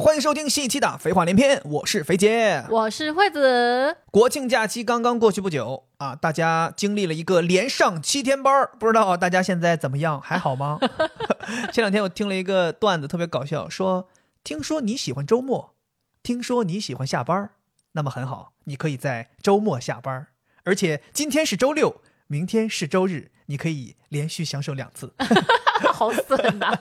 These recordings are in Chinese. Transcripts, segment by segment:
欢迎收听新一期的《废话连篇》，我是肥姐。我是惠子。国庆假期刚刚过去不久啊，大家经历了一个连上七天班儿，不知道大家现在怎么样，还好吗？前两天我听了一个段子，特别搞笑，说听说你喜欢周末，听说你喜欢下班儿，那么很好，你可以在周末下班儿，而且今天是周六，明天是周日，你可以连续享受两次。好损呐！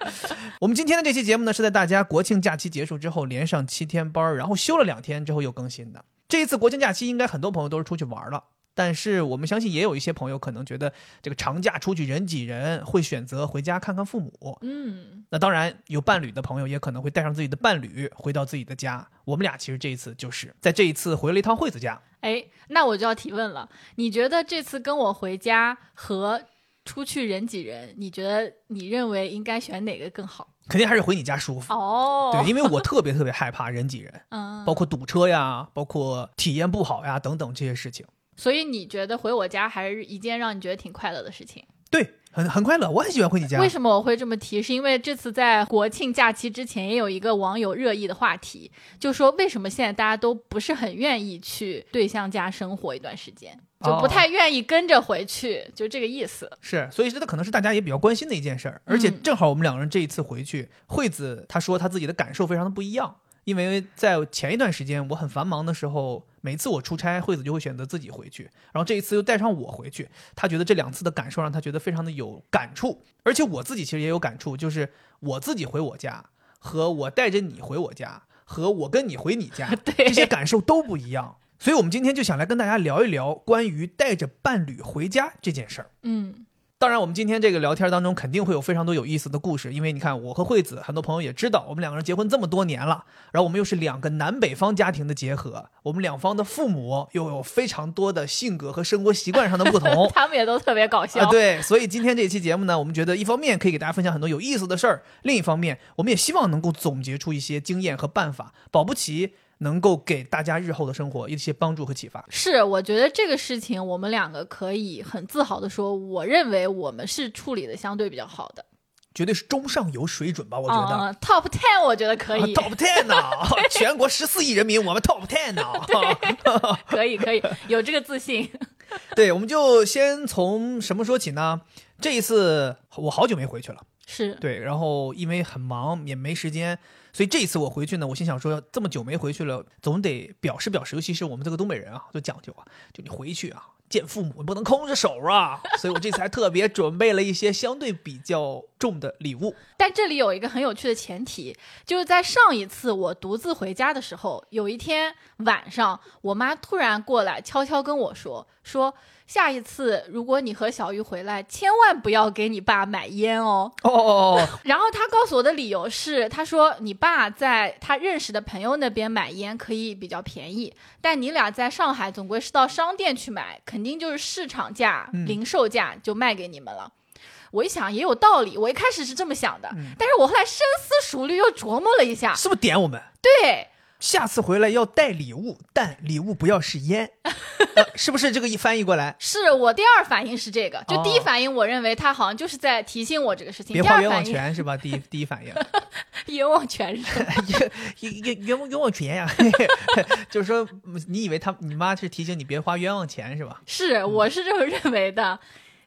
我们今天的这期节目呢，是在大家国庆假期结束之后连上七天班，然后休了两天之后又更新的。这一次国庆假期，应该很多朋友都是出去玩了，但是我们相信也有一些朋友可能觉得这个长假出去人挤人，会选择回家看看父母。嗯，那当然，有伴侣的朋友也可能会带上自己的伴侣回到自己的家。我们俩其实这一次就是在这一次回了一趟惠子家。哎，那我就要提问了，你觉得这次跟我回家和出去人挤人，你觉得你认为应该选哪个更好？肯定还是回你家舒服。哦，对，因为我特别特别害怕人挤人，嗯，包括堵车呀，包括体验不好呀等等这些事情。所以你觉得回我家还是一件让你觉得挺快乐的事情？对，很很快乐，我很喜欢回你家。为什么我会这么提？是因为这次在国庆假期之前，也有一个网友热议的话题，就说为什么现在大家都不是很愿意去对象家生活一段时间，就不太愿意跟着回去，就这个意思。是，所以这可能是大家也比较关心的一件事儿。而且正好我们两个人这一次回去，惠子她说她自己的感受非常的不一样，因为在前一段时间我很繁忙的时候，每次我出差，惠子就会选择自己回去，然后这一次又带上我回去，她觉得这两次的感受让她觉得非常的有感触，而且我自己其实也有感触，就是我自己回我家和我带着你回我家和我跟你回你家，对这些感受都不一样。所以，我们今天就想来跟大家聊一聊关于带着伴侣回家这件事儿。嗯，当然，我们今天这个聊天当中肯定会有非常多有意思的故事，因为你看，我和惠子，很多朋友也知道，我们两个人结婚这么多年了，然后我们又是两个南北方家庭的结合，我们两方的父母又有非常多的性格和生活习惯上的不同 他们也都特别搞笑。啊，对，所以今天这期节目呢，我们觉得一方面可以给大家分享很多有意思的事儿，另一方面，我们也希望能够总结出一些经验和办法，保不齐能够给大家日后的生活一些帮助和启发。是，我觉得这个事情我们两个可以很自豪的说，我认为我们是处理的相对比较好的。绝对是中上游水准吧，我觉得。嗯 top ten 我觉得可以，啊 Top Ten 呢、全国十四亿人民，我们 Top Ten 呢、可以可以，有这个自信。对，我们就先从什么说起呢？这一次我好久没回去了，是，对，然后因为很忙也没时间，所以这一次我回去呢，我心想说，这么久没回去了，总得表示表示，尤其是我们这个东北人啊，就讲究啊，就你回去啊。见父母你不能空着手啊，所以我这次还特别准备了一些相对比较重的礼物。但这里有一个很有趣的前提，就是在上一次我独自回家的时候，有一天晚上，我妈突然过来悄悄跟我说说。下一次，如果你和小玉回来，千万不要给你爸买烟哦。哦哦哦，然后她告诉我的理由是，她说你爸在他认识的朋友那边买烟可以比较便宜，但你俩在上海总归是到商店去买，肯定就是市场价、嗯零售价就卖给你们了。我一想也有道理，我一开始是这么想的，嗯但是我后来深思熟虑又琢磨了一下，是不是点我们？对，下次回来要带礼物，但礼物不要是烟，呃是不是这个一翻译过来？是我第二反应是这个，就第一哦反应我认为他好像就是在提醒我这个事情，别花 冤枉钱是吧？第一第一反应，冤枉钱是冤冤冤枉冤枉钱呀，就是说你以为他你妈是提醒你别花冤枉钱是吧？是，我是这么认为的。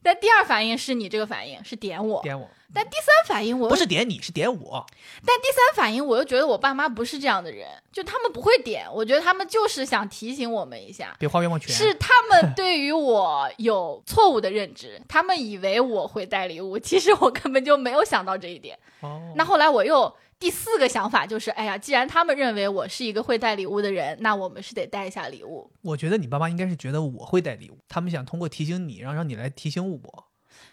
但第二反应是你这个反应是点我，点我，但第三反应我不是点你是点我，但第三反应我又觉得我爸妈不是这样的人，就他们不会点，我觉得他们就是想提醒我们一下，别花冤枉钱。是他们对于我有错误的认知，他们以为我会带礼物，其实我根本就没有想到这一点。哦，那后来我又第四个想法就是，哎呀，既然他们认为我是一个会带礼物的人，那我们是得带一下礼物。我觉得你爸妈应该是觉得我会带礼物，他们想通过提醒你，然后让你来提醒我。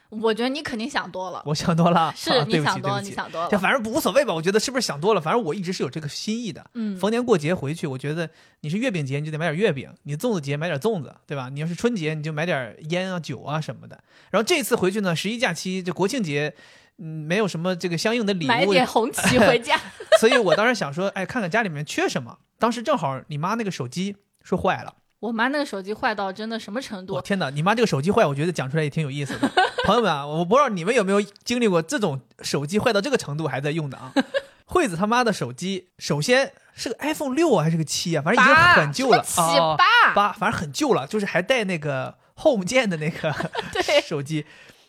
我觉得你肯定想多了，我想多了，是你想多了，你想多了。这反正无所谓吧，我觉得是不是想多了？反正我一直是有这个心意的。嗯，逢年过节回去，我觉得你是月饼节，你就得买点月饼；你粽子节买点粽子，对吧？你要是春节，你就买点烟啊、酒啊什么的。然后这次回去呢，十一假期就国庆节，嗯，没有什么这个相应的礼物，买点红旗回家。所以我当时想说，哎，看看家里面缺什么。当时正好你妈那个手机说坏了，我妈那个手机坏到真的什么程度我？天哪！你妈这个手机坏，我觉得讲出来也挺有意思的。朋友们啊，我不知道你们有没有经历过这种手机坏到这个程度还在用的啊？惠子他妈的手机，首先是个 iPhone 六啊，还是个七啊？反正已经很旧了八八，反正很旧了，就是还带那个 Home 键的那个手机。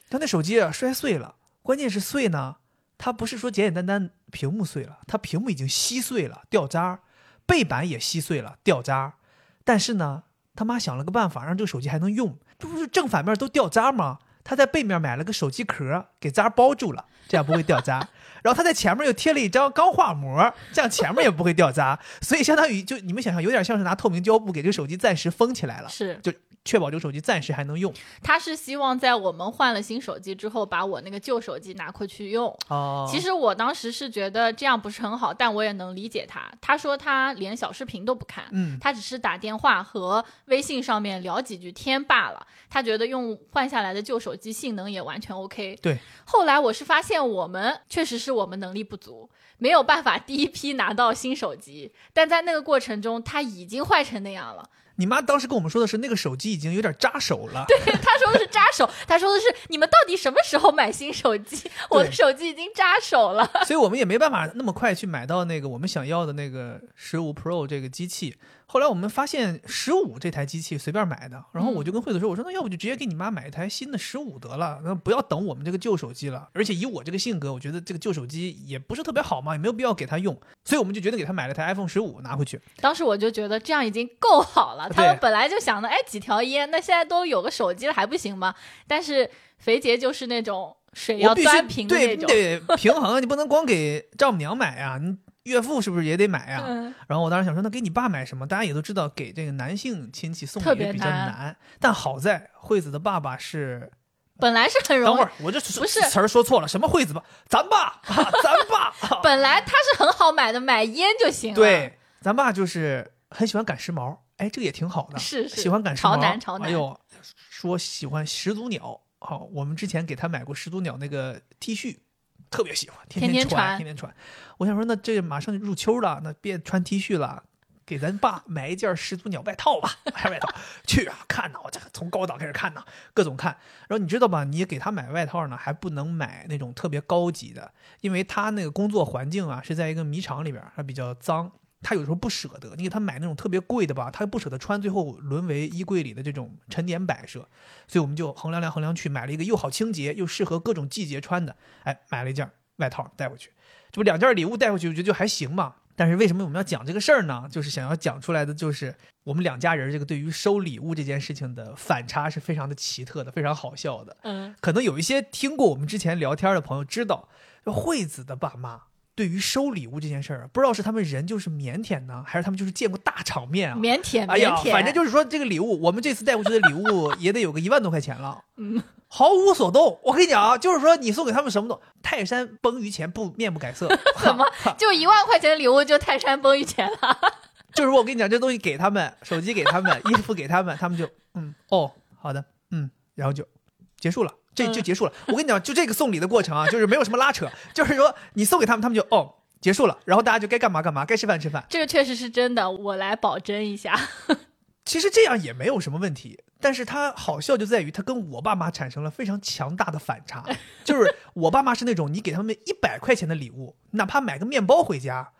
他那手机啊摔碎了，关键是碎呢，它不是说简简单单屏幕碎了，它屏幕已经稀碎了，掉渣儿，背板也稀碎了，掉渣儿。但是呢，他妈想了个办法，让这个手机还能用，这不是正反面都掉渣吗？他在背面买了个手机壳，给渣包住了，这样不会掉渣。然后他在前面又贴了一张钢化膜，这样前面也不会掉渣。所以相当于就你们想象，有点像是拿透明胶布给这个手机暂时封起来了，是，就确保这个手机暂时还能用。他是希望在我们换了新手机之后，把我那个旧手机拿回去用。哦其实我当时是觉得这样不是很好，但我也能理解他。他说他连小视频都不看，嗯，他只是打电话和微信上面聊几句天罢了。他觉得用换下来的旧手机性能也完全 OK。对，后来我是发现我们确实是我们能力不足，没有办法第一批拿到新手机，但在那个过程中，它已经坏成那样了。你妈当时跟我们说的是那个手机已经有点扎手了。对他说的是扎手，他说的是你们到底什么时候买新手机？我的手机已经扎手了。所以我们也没办法那么快去买到那个我们想要的那个十五 Pro 这个机器。后来我们发现十五这台机器随便买的，然后我就跟惠子说：“我说那要不就直接给你妈买一台新的十五得了，那不要等我们这个旧手机了。而且以我这个性格，我觉得这个旧手机也不是特别好嘛，也没有必要给她用。所以我们就决定给她买了台 iPhone 十五拿回去。当时我就觉得这样已经够好了。他们本来就想着，哎，几条烟，那现在都有个手机了，还不行吗？但是肥杰就是那种水要端平的对，那种。平衡，啊你不能光给丈母娘买呀，你岳父是不是也得买呀？嗯，然后我当时想说，那给你爸买什么？大家也都知道，给这个男性亲戚送礼比较难难。但好在惠子的爸爸是，本来是很容易等会，儿我这不是词儿说错了，什么惠子吧？咱爸，啊咱爸。本来他是很好买的，买烟就行了。，对，咱爸就是很喜欢赶时髦，哎，这个也挺好的，是是喜欢赶时潮髦。男潮男哎呦，说喜欢始祖鸟，好、我们之前给他买过始祖鸟那个 T 恤。特别喜欢，天，天天穿天天穿。我想说，那这马上就入秋了，那别穿 T 恤了，给咱爸买一件始祖鸟外套吧，买外套去啊！看呐，我这从高档开始看呐，各种看。然后你知道吧？你给他买外套呢，还不能买那种特别高级的，因为他那个工作环境啊是在一个迷厂里边，还比较脏。他有时候不舍得，你给他买那种特别贵的吧，他又不舍得穿，最后沦为衣柜里的这种陈年摆设。所以我们就衡量量衡量去，买了一个又好清洁又适合各种季节穿的，哎，买了一件外套带回去。这不两件礼物带回去，我觉得就还行嘛。但是为什么我们要讲这个事儿呢？就是想要讲出来的，就是我们两家人这个对于收礼物这件事情的反差是非常的奇特的，非常好笑的。嗯，可能有一些听过我们之前聊天的朋友知道，就惠子的爸妈对于收礼物这件事儿，不知道是他们人就是腼腆呢，还是他们就是见过大场面啊？腼腆，哎呀腼，腆，反正就是说这个礼物，我们这次带过去的礼物 也得有个一万多块钱了，嗯，毫无所动。我跟你讲啊，就是说你送给他们什么都，泰山崩于前不面不改色，怎么就一万块钱的礼物就泰山崩于前了？就是我跟你讲，这东西给他们，手机给他们，衣服给他们，他们就嗯哦好的嗯，然后就结束了，这就结束了。我跟你讲，就这个送礼的过程啊，就是没有什么拉扯，就是说你送给他们，他们就哦结束了，然后大家就该干嘛干嘛，该吃饭吃饭。这个确实是真的，我来保真一下。其实这样也没有什么问题，但是他好笑就在于他跟我爸妈产生了非常强大的反差，就是我爸妈是那种你给他们一百块钱的礼物，哪怕买个面包回家，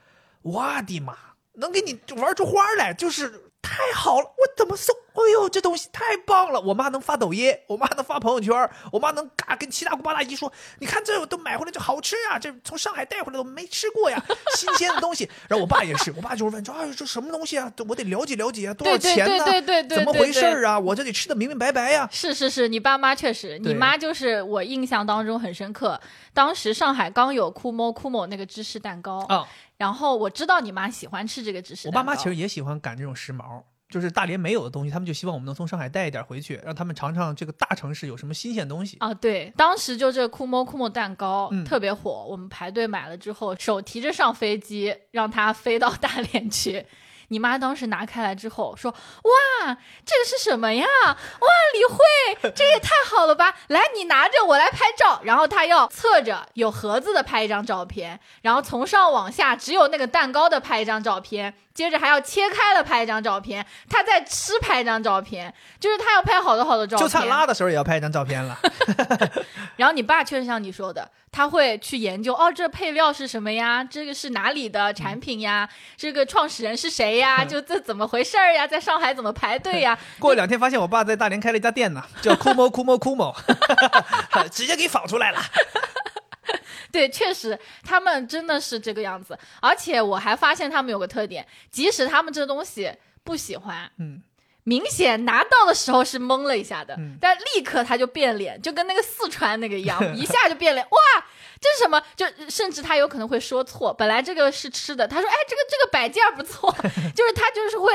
我的妈，能给你玩出花来，就是太好了，我怎么送？哎呦，这东西太棒了！我妈能发抖音，我妈能发朋友圈，我妈能嘎跟七大姑八大姨说，你看这都买回来就好吃啊，这从上海带回来的我没吃过呀，新鲜的东西。然后我爸也是，我爸就是问说，哎，这什么东西啊？我得了解了解啊，多少钱呢？对对对对怎么回事儿啊？我这得吃的明明白白呀。是是是，你爸妈确实，你妈就是我印象当中很深刻。当时上海刚有酷某酷某那个芝士蛋糕，啊，然后我知道你妈喜欢吃这个芝士我。爸妈其实也喜欢赶这种时髦。就是大连没有的东西，他们就希望我们能从上海带一点回去，让他们尝尝这个大城市有什么新鲜东西。啊，对，当时就这个酷某酷某蛋糕、嗯特别火，我们排队买了之后，手提着上飞机，让它飞到大连去。你妈当时拿开来之后说：“哇，这个是什么呀？哇，李慧，这也太好了吧！来，你拿着，我来拍照。”然后她要侧着有盒子的拍一张照片，然后从上往下只有那个蛋糕的拍一张照片，接着还要切开了拍一张照片，她在吃拍一张照片，就是她要拍好多好多照片。就差拉的时候也要拍一张照片了。然后你爸确实像你说的，他会去研究哦，这配料是什么呀？这个是哪里的产品呀？这个创始人是谁呀？就这怎么回事儿呀？在上海怎么排队呀？过两天发现我爸在大连开了一家店呢，叫 Kumo Kumo Kumo，直接给仿出来了。对，确实他们真的是这个样子。而且我还发现他们有个特点，即使他们这东西不喜欢，嗯，明显拿到的时候是懵了一下的，嗯但立刻他就变脸，就跟那个四川那个一样，一下就变脸。哇，这是什么？就甚至他有可能会说错，本来这个是吃的，他说哎，这个这个摆件不错，就是他就是会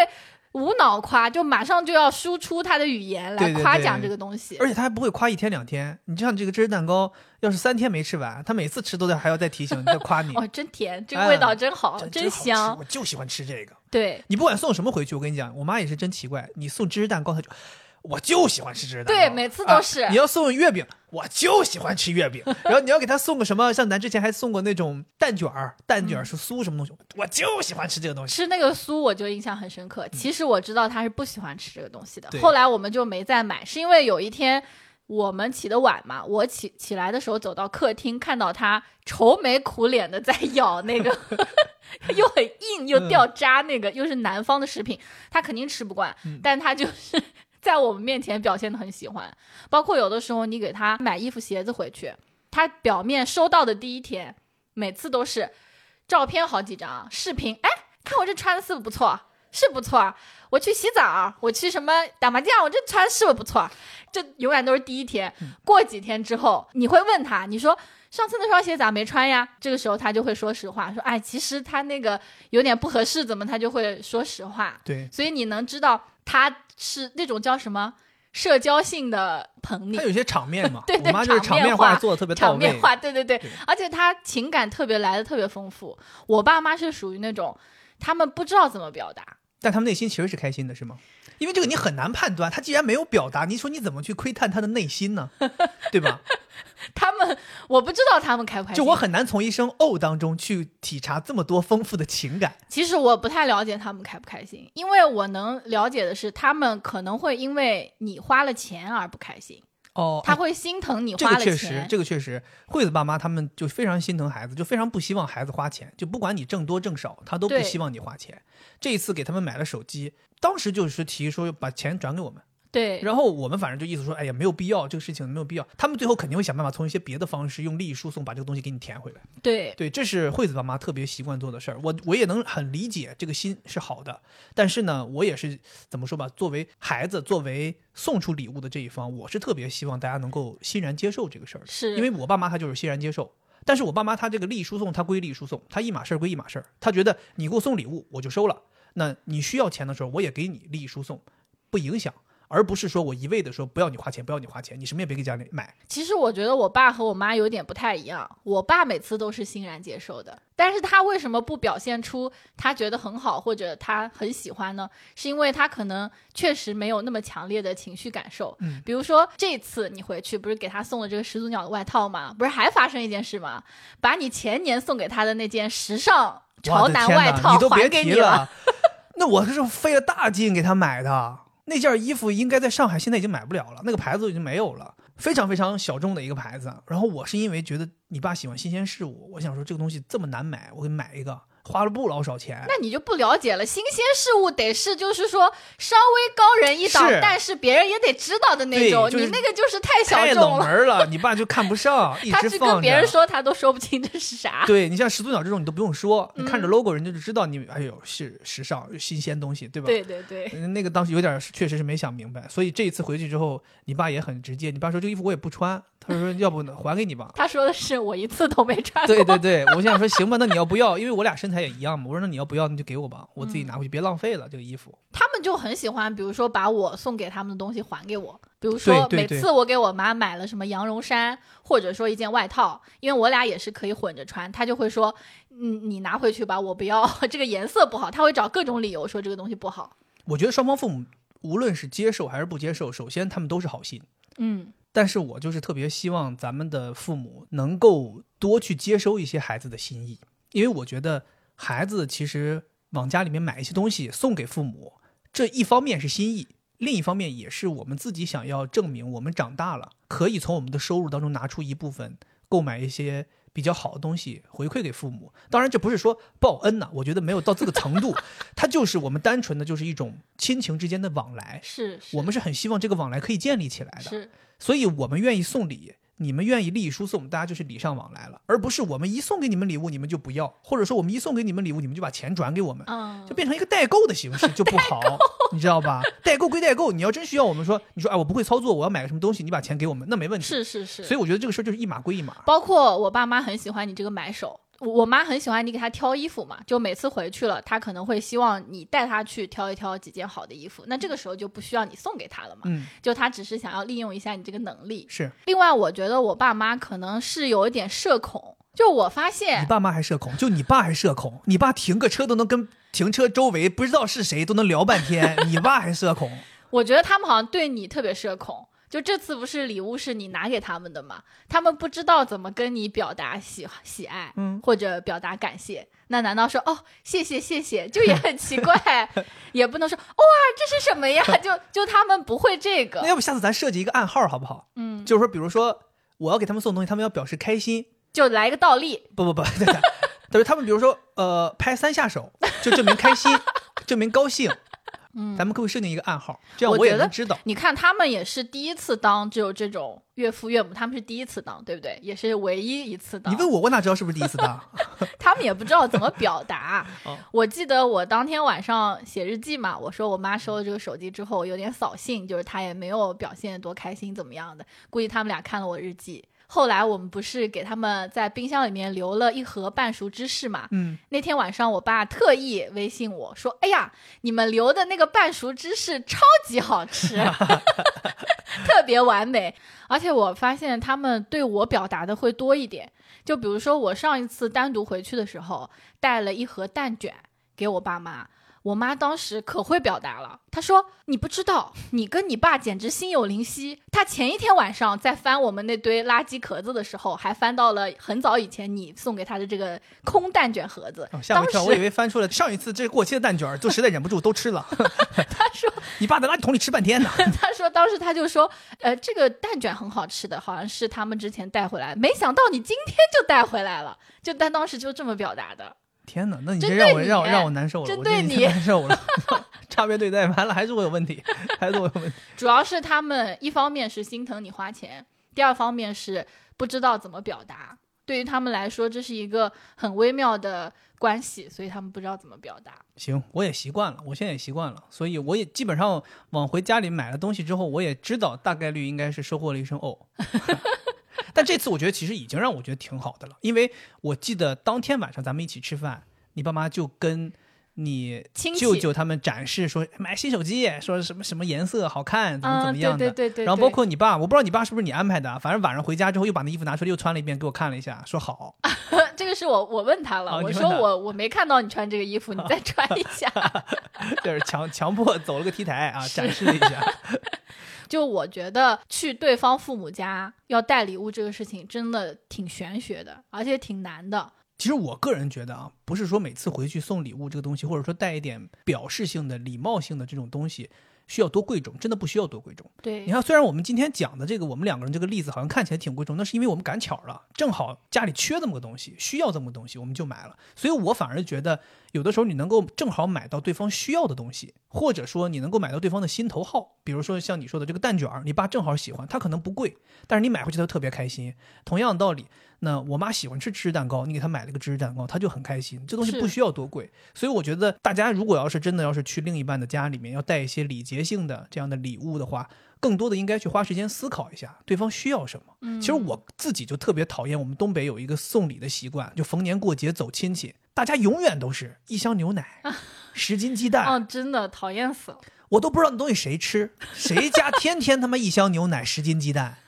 无脑夸，就马上就要输出他的语言来夸奖这个东西。而且他还不会夸一天两天。你就像这个芝士蛋糕，要是三天没吃完，他每次吃都得还要再提醒、再夸你。哦，真甜，这个味道真好，真香。我就喜欢吃这个。对你不管送什么回去，我跟你讲，我妈也是真奇怪。你送芝士蛋糕，她就我就喜欢吃芝士蛋糕。对每次都是啊你要送月饼，我就喜欢吃月饼。然后你要给她送个什么，像咱之前还送过那种蛋卷儿，蛋卷儿是酥什么东西，我就喜欢吃这个东西。吃那个酥，我就印象很深刻。其实我知道他是不喜欢吃这个东西的对，后来我们就没再买，是因为有一天我们起得晚嘛，我起起来的时候走到客厅，看到他愁眉苦脸的在咬那个 又很硬又掉渣那个，又是南方的食品，他肯定吃不惯，嗯但他就是。在我们面前表现的很喜欢，包括有的时候你给他买衣服鞋子回去，他表面收到的第一天，每次都是照片好几张，视频，哎，看我这穿的是不是不错，是不错。我去洗澡，我去什么打麻将，我这穿是不是不错？这永远都是第一天。过几天之后，你会问他，你说上次那双鞋咋没穿呀？这个时候他就会说实话，说哎，其实他那个有点不合适，怎么他就会说实话。对，所以你能知道他是那种叫什么社交性的捧你他。有些场面嘛，对对我妈就是场面话做的特别到位。场面话，对对对，对而且他情感特别来的特别丰富。我爸妈是属于那种他们不知道怎么表达，但他们内心其实是开心的，是吗？因为这个你很难判断，他既然没有表达，你说你怎么去窥探他的内心呢？对吧？他们我不知道他们开不开心。就我很难从一声“哦”当中去体察这么多丰富的情感。其实我不太了解他们开不开心，因为我能了解的是，他们可能会因为你花了钱而不开心，哦，他会心疼你这花了个确实，这个确实，惠子爸妈他们就非常心疼孩子，就非常不希望孩子花钱，就不管你挣多挣少，他都不希望你花钱。这一次给他们买了手机，当时就是提议说把钱转给我们，对，然后我们反正就意思说，哎呀，没有必要，这个事情没有必要。他们最后肯定会想办法从一些别的方式，用利益输送把这个东西给你填回来。对，对，这是惠子爸妈特别习惯做的事儿，我我也能很理解这个心是好的，但是呢，我也是怎么说吧，作为孩子，作为送出礼物的这一方，我是特别希望大家能够欣然接受这个事儿的，是因为我爸妈他就是欣然接受。但是我爸妈他这个利益输送，他归利益输送，他一码事儿归一码事儿。他觉得你给我送礼物，我就收了。那你需要钱的时候，我也给你利益输送，不影响，而不是说我一味的说不要你花钱，不要你花钱，你什么也别给家里买。其实我觉得我爸和我妈有点不太一样，我爸每次都是欣然接受的，但是他为什么不表现出他觉得很好或者他很喜欢呢？是因为他可能确实没有那么强烈的情绪感受。嗯比如说这次你回去不是给他送了这个始祖鸟的外套吗？不是还发生一件事吗？把你前年送给他的那件时尚潮男外套你都别还给你提了。那我是费了大劲给他买的，那件衣服应该在上海现在已经买不了了，那个牌子已经没有了，非常非常小众的一个牌子。然后我是因为觉得你爸喜欢新鲜事物，我想说这个东西这么难买，我给你买一个，花了不老少钱。那你就不了解了，新鲜事物得是就是说稍微高人一档是，但是别人也得知道的那种。就是你那个就是太小太冷众了。门了，你爸就看不上，一他。去跟别人说，他都说不清这是啥。对你像始祖鸟这种，你都不用说，你 看着嗯 logo 人家就知道你，哎呦是时尚新鲜东西，对吧？对对对，嗯那个当时有点确实是没想明白，所以这一次回去之后，你爸也很直接。你爸说这个衣服我也不穿，他说要不还给你吧。他说的是我一次都没穿过。对对对，我想说行吧，那你要不要？因为我俩身材也一样嘛。我说那你要不要，那就给我吧，我自己拿回去，别浪费了这个衣服。他们就很喜欢，比如说把我送给他们的东西还给我，比如说每次我给我妈买了什么羊绒衫，或者说一件外套，因为我俩也是可以混着穿，他就会说，嗯，你拿回去吧，我不要，这个颜色不好，他会找各种理由说这个东西不好。我觉得双方父母无论是接受还是不接受，首先他们都是好心。嗯，但是我就是特别希望咱们的父母能够多去接收一些孩子的心意，因为我觉得孩子其实往家里面买一些东西送给父母，这一方面是心意，另一方面也是我们自己想要证明我们长大了，可以从我们的收入当中拿出一部分购买一些比较好的东西回馈给父母。当然，这不是说报恩呐、我觉得没有到这个程度，它就是我们单纯的就是一种亲情之间的往来。是，是我们是很希望这个往来可以建立起来的。是所以我们愿意送礼，你们愿意礼输送，大家就是礼尚往来了，而不是我们一送给你们礼物你们就不要，或者说我们一送给你们礼物你们就把钱转给我们，嗯就，变成一个代购的形式就不好，你知道吧？代购归代购，你要真需要我们说，你说哎我不会操作，我要买个什么东西，你把钱给我们，那没问题。是是是，所以我觉得这个事儿就是一码归一码。包括我爸妈很喜欢你这个买手，我我妈很喜欢你给她挑衣服嘛，就每次回去了，她可能会希望你带她去挑一挑几件好的衣服，那这个时候就不需要你送给她了嘛，嗯，就她只是想要利用一下你这个能力。是另外，我觉得我爸妈可能是有一点社恐，就我发现你，爸妈还社恐，就你爸还社恐，你爸停个车都能跟停车周围不知道是谁都能聊半天，你 爸还社恐。我觉得他们好像对你特别社恐。就这次不是礼物是你拿给他们的嘛？他们不知道怎么跟你表达喜喜爱，嗯或者表达感谢。那难道说哦谢谢谢谢，就也很奇怪，也不能说哇这是什么呀？就就他们不会这个那，要不下次咱设计一个暗号好不好？嗯，就是说，比如说我要给他们送东西，他们要表示开心，就来一个倒立，不不不，对 是他们比如说呃拍三下手，就证明开心，证明高兴。嗯咱们可以设定一个暗号？这样我也能知道。你看他们也是第一次当，只有这种岳父岳母，他们是第一次当，对不对？也是唯一一次当。你问我，我哪知道是不是第一次当？他们也不知道怎么表达 哦。我记得我当天晚上写日记嘛，我说我妈收了这个手机之后有点扫兴，就是她也没有表现多开心怎么样的，估计他们俩看了我日记。后来我们不是给他们在冰箱里面留了一盒半熟芝士嘛？嗯，那天晚上我爸特意微信我说：“哎呀，你们留的那个半熟芝士超级好吃，特别完美。”而且我发现他们对我表达的会多一点。就比如说我上一次单独回去的时候，带了一盒蛋卷给我爸妈。我妈当时可会表达了，她说：“你不知道，你跟你爸简直心有灵犀。他前一天晚上在翻我们那堆垃圾壳子的时候，还翻到了很早以前你送给他的这个空蛋卷盒子。哦吓我一跳，我以为翻出了上一次这过期的蛋卷儿，就实在忍不住都吃了。他说，你爸在垃圾桶里吃半天呢。他说当时他就说，呃，这个蛋卷很好吃的，好像是他们之前带回来，没想到你今天就带回来了，就但当时就这么表达的。天哪，那你针这让我让我让我难受了，针我对你难受了 差别对待，完了还是我有问题，还是我有问题。主要是他们一方面是心疼你花钱，第二方面是不知道怎么表达。对于他们来说，这是一个很微妙的关系，所以他们不知道怎么表达。行，我也习惯了，我现在也习惯了，所以我也基本上往回家里买了东西之后，我也知道大概率应该是收获了一声哦。但这次我觉得其实已经让我觉得挺好的了，因为我记得当天晚上咱们一起吃饭，你爸妈就跟你舅舅他们展示说买新手机，说什么什么颜色好看，怎么怎嗯，么样的。对对对对。然后包括你爸，我不知道你爸是不是你安排的，反正晚上回家之后又把那衣服拿出来又穿了一遍，给我看了一下，说好。这个是我我问他了，我说我我没看到你穿这个衣服，你再穿一下。就是强强迫走了个 T 台啊，展示了一下。就我觉得去对方父母家要带礼物这个事情真的挺玄学的，而且挺难的。其实我个人觉得啊，不是说每次回去送礼物这个东西，或者说带一点表示性的、礼貌性的这种东西，需要多贵重，真的不需要多贵重。对你，看，虽然我们今天讲的这个，我们两个人这个例子好像看起来挺贵重，那是因为我们赶巧了，正好家里缺这么个东西，需要这么个东西，我们就买了。所以我反而觉得，有的时候你能够正好买到对方需要的东西，或者说你能够买到对方的心头好，比如说像你说的这个蛋卷儿，你爸正好喜欢，他可能不贵，但是你买回去他特别开心。同样的道理，那我妈喜欢吃芝士蛋糕，你给她买了个芝士蛋糕，她就很开心。这东西不需要多贵，所以我觉得大家如果要是真的要是去另一半的家里面要带一些礼节性的这样的礼物的话，更多的应该去花时间思考一下对方需要什么。嗯其实我自己就特别讨厌我们东北有一个送礼的习惯，就逢年过节走亲戚，大家永远都是一箱牛奶、十斤鸡蛋。哦，真的讨厌死了。我都不知道那东西谁吃，谁家天天他妈一箱牛奶十斤鸡蛋，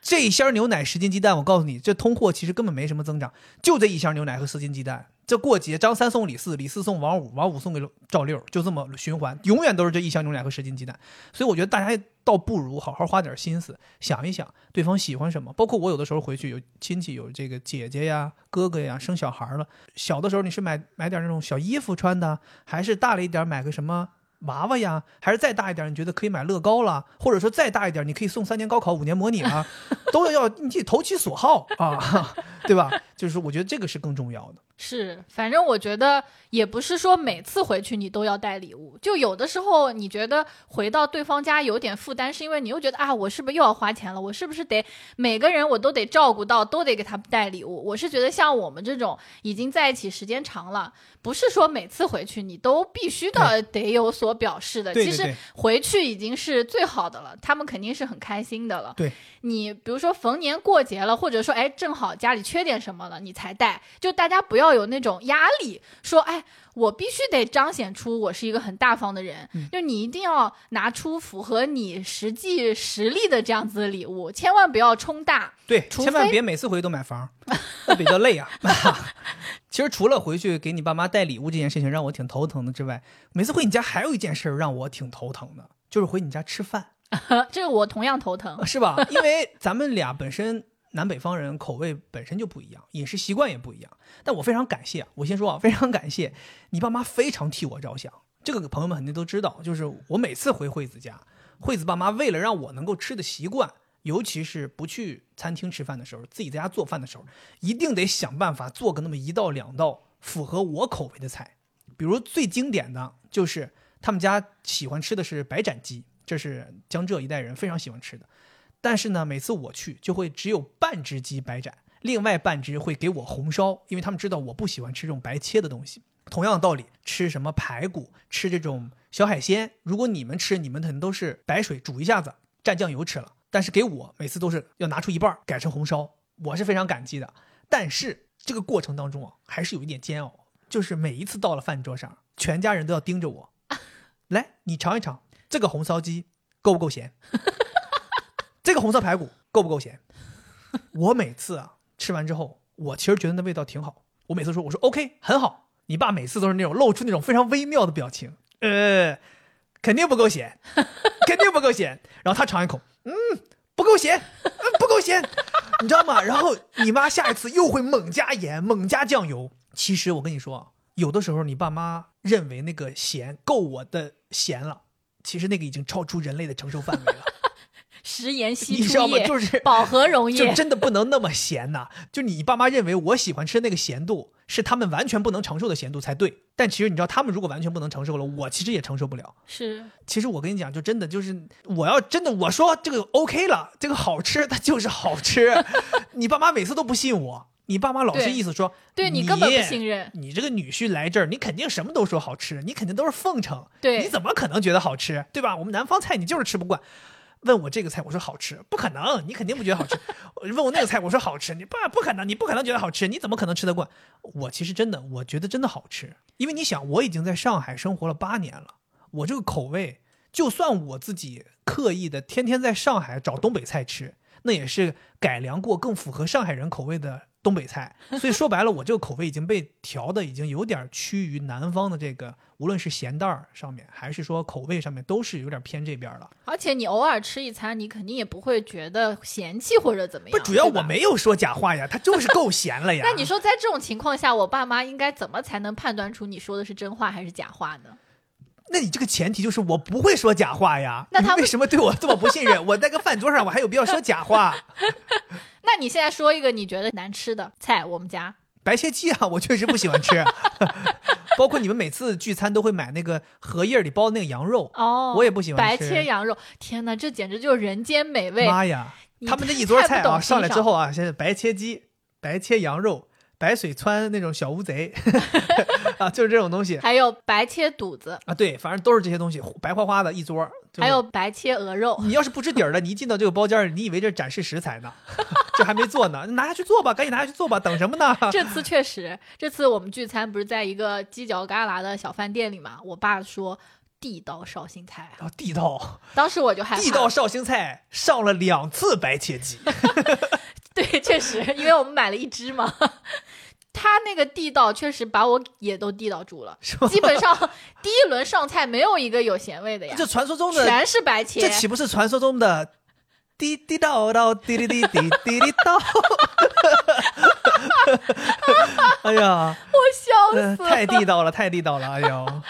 这一箱牛奶十斤鸡蛋，我告诉你，这通货其实根本没什么增长，就这一箱牛奶和十斤鸡蛋。这过节张三送李四，李四送王五，王五送给赵六，就这么循环，永远都是这一箱牛奶和十斤鸡蛋。所以我觉得大家倒不如好好花点心思想一想对方喜欢什么。包括我有的时候回去有亲戚有这个姐姐呀、哥哥呀生小孩了，小的时候你是买买点那种小衣服穿的，还是大了一点买个什么？娃娃呀，还是再大一点，你觉得可以买乐高了，或者说再大一点，你可以送三年高考、五年模拟了，都要要你投其所好啊，对吧？就是我觉得这个是更重要的。是，反正我觉得也不是说每次回去你都要带礼物，就有的时候你觉得回到对方家有点负担，是因为你又觉得啊，我是不是又要花钱了？我是不是得每个人我都得照顾到，都得给他带礼物？我是觉得像我们这种已经在一起时间长了，不是说每次回去你都必须的得有所表示的。其实回去已经是最好的了，他们肯定是很开心的了。对你比如说逢年过节了，或者说哎正好家里缺点什么了，你才带，就大家不要有那种压力，说哎我必须得彰显出我是一个很大方的人，嗯就你一定要拿出符合你实际实力的这样子的礼物，千万不要冲大。对，除千万别每次回去都买房，那比较累啊。其实除了回去给你爸妈带礼物这件事情让我挺头疼的之外，每次回你家还有一件事让我挺头疼的，就是回你家吃饭。这个我同样头疼。是吧？因为咱们俩本身南北方人口味本身就不一样，饮食习惯也不一样。但我非常感谢，我先说啊，非常感谢你爸妈非常替我着想。这个朋友们肯定都知道，就是我每次回惠子家，惠子爸妈为了让我能够吃的习惯，尤其是不去餐厅吃饭的时候，自己在家做饭的时候，一定得想办法做个那么一道两道符合我口味的菜。比如最经典的就是他们家喜欢吃的是白斩鸡，这是江浙一带人非常喜欢吃的。但是呢，每次我去就会只有半只鸡白斩，另外半只会给我红烧，因为他们知道我不喜欢吃这种白切的东西。同样的道理，吃什么排骨，吃这种小海鲜，如果你们吃，你们可能都是白水煮一下子，蘸酱油吃了。但是给我每次都是要拿出一半改成红烧，我是非常感激的。但是这个过程当中啊，还是有一点煎熬，就是每一次到了饭桌上，全家人都要盯着我，来，你尝一尝这个红烧鸡够不够咸？这个红色排骨够不够咸？我每次啊吃完之后，我其实觉得那味道挺好。我每次说我说 OK 很好，你爸每次都是那种露出那种非常微妙的表情，呃，肯定不够咸，肯定不够咸。然后他尝一口，嗯，不够咸，不够咸，你知道吗？然后你妈下一次又会猛加盐，猛加酱油。其实我跟你说，有的时候你爸妈认为那个咸够我的咸了，其实那个已经超出人类的承受范围了。食盐稀你知道吗？疏液，就是饱和溶液就。真的不能那么咸呐、就你爸妈认为我喜欢吃那个咸度是他们完全不能承受的咸度才对，但其实你知道，他们如果完全不能承受了，我其实也承受不了。是其实我跟你讲，就真的就是我要真的我说这个 OK 了，这个好吃，它就是好吃。你爸妈每次都不信我，你爸妈老是意思说，你对你根本不信任。你这个女婿来这儿，你肯定什么都说好吃，你肯定都是奉承，对你怎么可能觉得好吃，对吧？我们南方菜你就是吃不惯。问我这个菜，我说好吃，不可能，你肯定不觉得好吃。问我那个菜，我说好吃，你不不可能，你不可能觉得好吃，你怎么可能吃得惯？我其实真的，我觉得真的好吃，因为你想，我已经在上海生活了八年了，我这个口味，就算我自己刻意的天天在上海找东北菜吃，那也是改良过更符合上海人口味的东北菜。所以说白了，我这个口味已经被调的已经有点趋于南方的这个，无论是咸淡儿上面，还是说口味上面，都是有点偏这边了。而且你偶尔吃一餐，你肯定也不会觉得嫌弃或者怎么样。不，主要我。没有说假话呀，它就是够咸了呀。那你说在这种情况下，我爸妈应该怎么才能判断出你说的是真话还是假话呢？那你这个前提就是我不会说假话呀。那他为什么对我这么不信任？我在个饭桌上，我还有必要说假话？那你现在说一个你觉得难吃的菜，我们家白切鸡啊，我确实不喜欢吃。包括你们每次聚餐都会买那个荷叶里包的那个羊肉，哦，我也不喜欢白切羊肉。天哪，这简直就是人间美味！妈呀！他们这一桌菜啊，上来之后啊，先是白切鸡、白切羊肉、白水川那种小乌贼 啊，就是这种东西还有白切肚子，啊。对，反正都是这些东西，白花花的一桌。就是还有白切鹅肉。你要是不知底儿的，你一进到这个包间儿，你以为这展示食材呢，这还没做呢，拿下去做吧，赶紧拿下去做吧，等什么呢？这次确实，这次我们聚餐不是在一个犄角旮旯的小饭店里嘛？我爸说地道绍兴菜啊。地道当时我就害怕，地道绍兴菜上了两次白切鸡，对，确实，因为我们买了一只嘛。他那个地道确实把我也都地道住了，是？基本上第一轮上菜没有一个有咸味的呀，这传说中的全是白切这。岂不是传说中的滴滴道道滴滴滴滴滴滴道？哎呀，我笑呃死了。太地道了，太地道了！哎呦，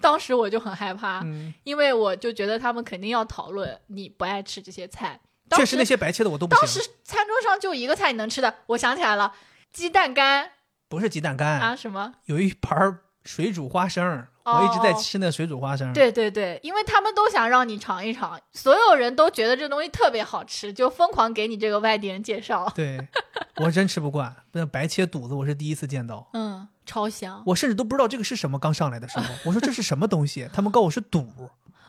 当时我就很害怕，嗯，因为我就觉得他们肯定要讨论你不爱吃这些菜。确实那些白切的我都不当时，餐桌上就一个菜你能吃的，我想起来了，鸡蛋干不是鸡蛋干，啊什么？有一盘水煮花生，哦我一直在吃那个水煮花生。对对对，因为他们都想让你尝一尝，所有人都觉得这东西特别好吃，就疯狂给你这个外地人介绍。对，我真吃不惯那白切肚子，我是第一次见到。嗯，超香。我甚至都不知道这个是什么。刚上来的时候，我说这是什么东西？他们告诉我是肚。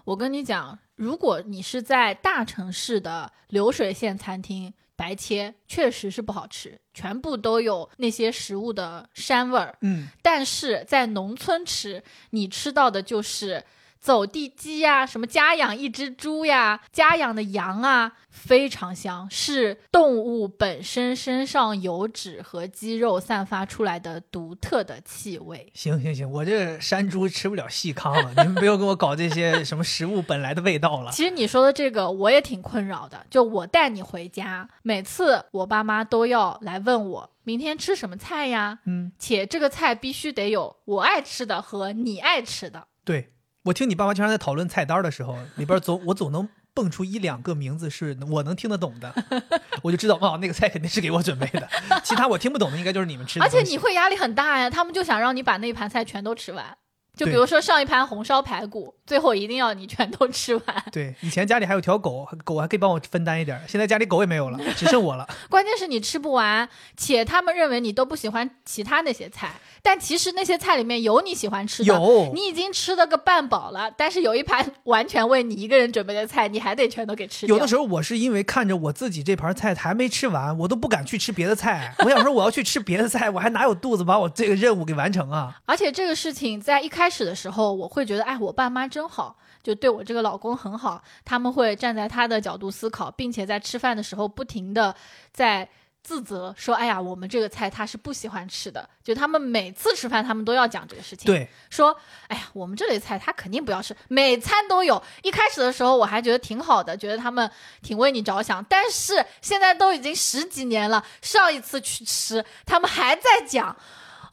我跟你讲，如果你是在大城市的流水线餐厅，白切确实是不好吃，全部都有那些食物的膻味儿。嗯，但是在农村吃，你吃到的就是走地鸡呀，什么家养一只猪呀，家养的羊啊，非常香，是动物本身身上油脂和肌肉散发出来的独特的气味。行行行，我这山猪吃不了细糠了，你们不要跟我搞这些什么食物本来的味道了。其实你说的这个我也挺困扰的，就我带你回家，每次我爸妈都要来问我明天吃什么菜呀，嗯，且这个菜必须得有我爱吃的和你爱吃的。对我听你爸妈经常在讨论菜单的时候，里边总我总能蹦出一两个名字是我能听得懂的，我就知道哦，那个菜肯定是给我准备的。其他我听不懂的，应该就是你们吃的而。且你会压力很大呀，他们就想让你把那一盘菜全都吃完。就比如说上一盘红烧排骨，最后一定要你全都吃完。对以前家里还有条狗，狗还可以帮我分担一点，现在家里狗也没有了，只剩我了。关键是你吃不完，且他们认为你都不喜欢其他那些菜，但其实那些菜里面有你喜欢吃的。有你已经吃了个半饱了，但是有一盘 完全为你一个人准备的菜，你还得全都给吃掉。有的时候我是因为看着我自己这盘菜还没吃完，我都不敢去吃别的菜。我想说我要去吃别的菜，我还哪有肚子把我这个任务给完成啊？而且这个事情在一开始的时候，我会觉得，哎，我爸妈真好，就对我这个老公很好，他们会站在他的角度思考，并且在吃饭的时候不停的在自责，说，哎呀，我们这个菜他是不喜欢吃的。就他们每次吃饭，他们都要讲这个事情。对，说，哎呀，我们这类菜他肯定不要吃，每餐都有。一开始的时候我还觉得挺好的，觉得他们挺为你着想，但是现在都已经十几年了，上一次去吃，他们还在讲。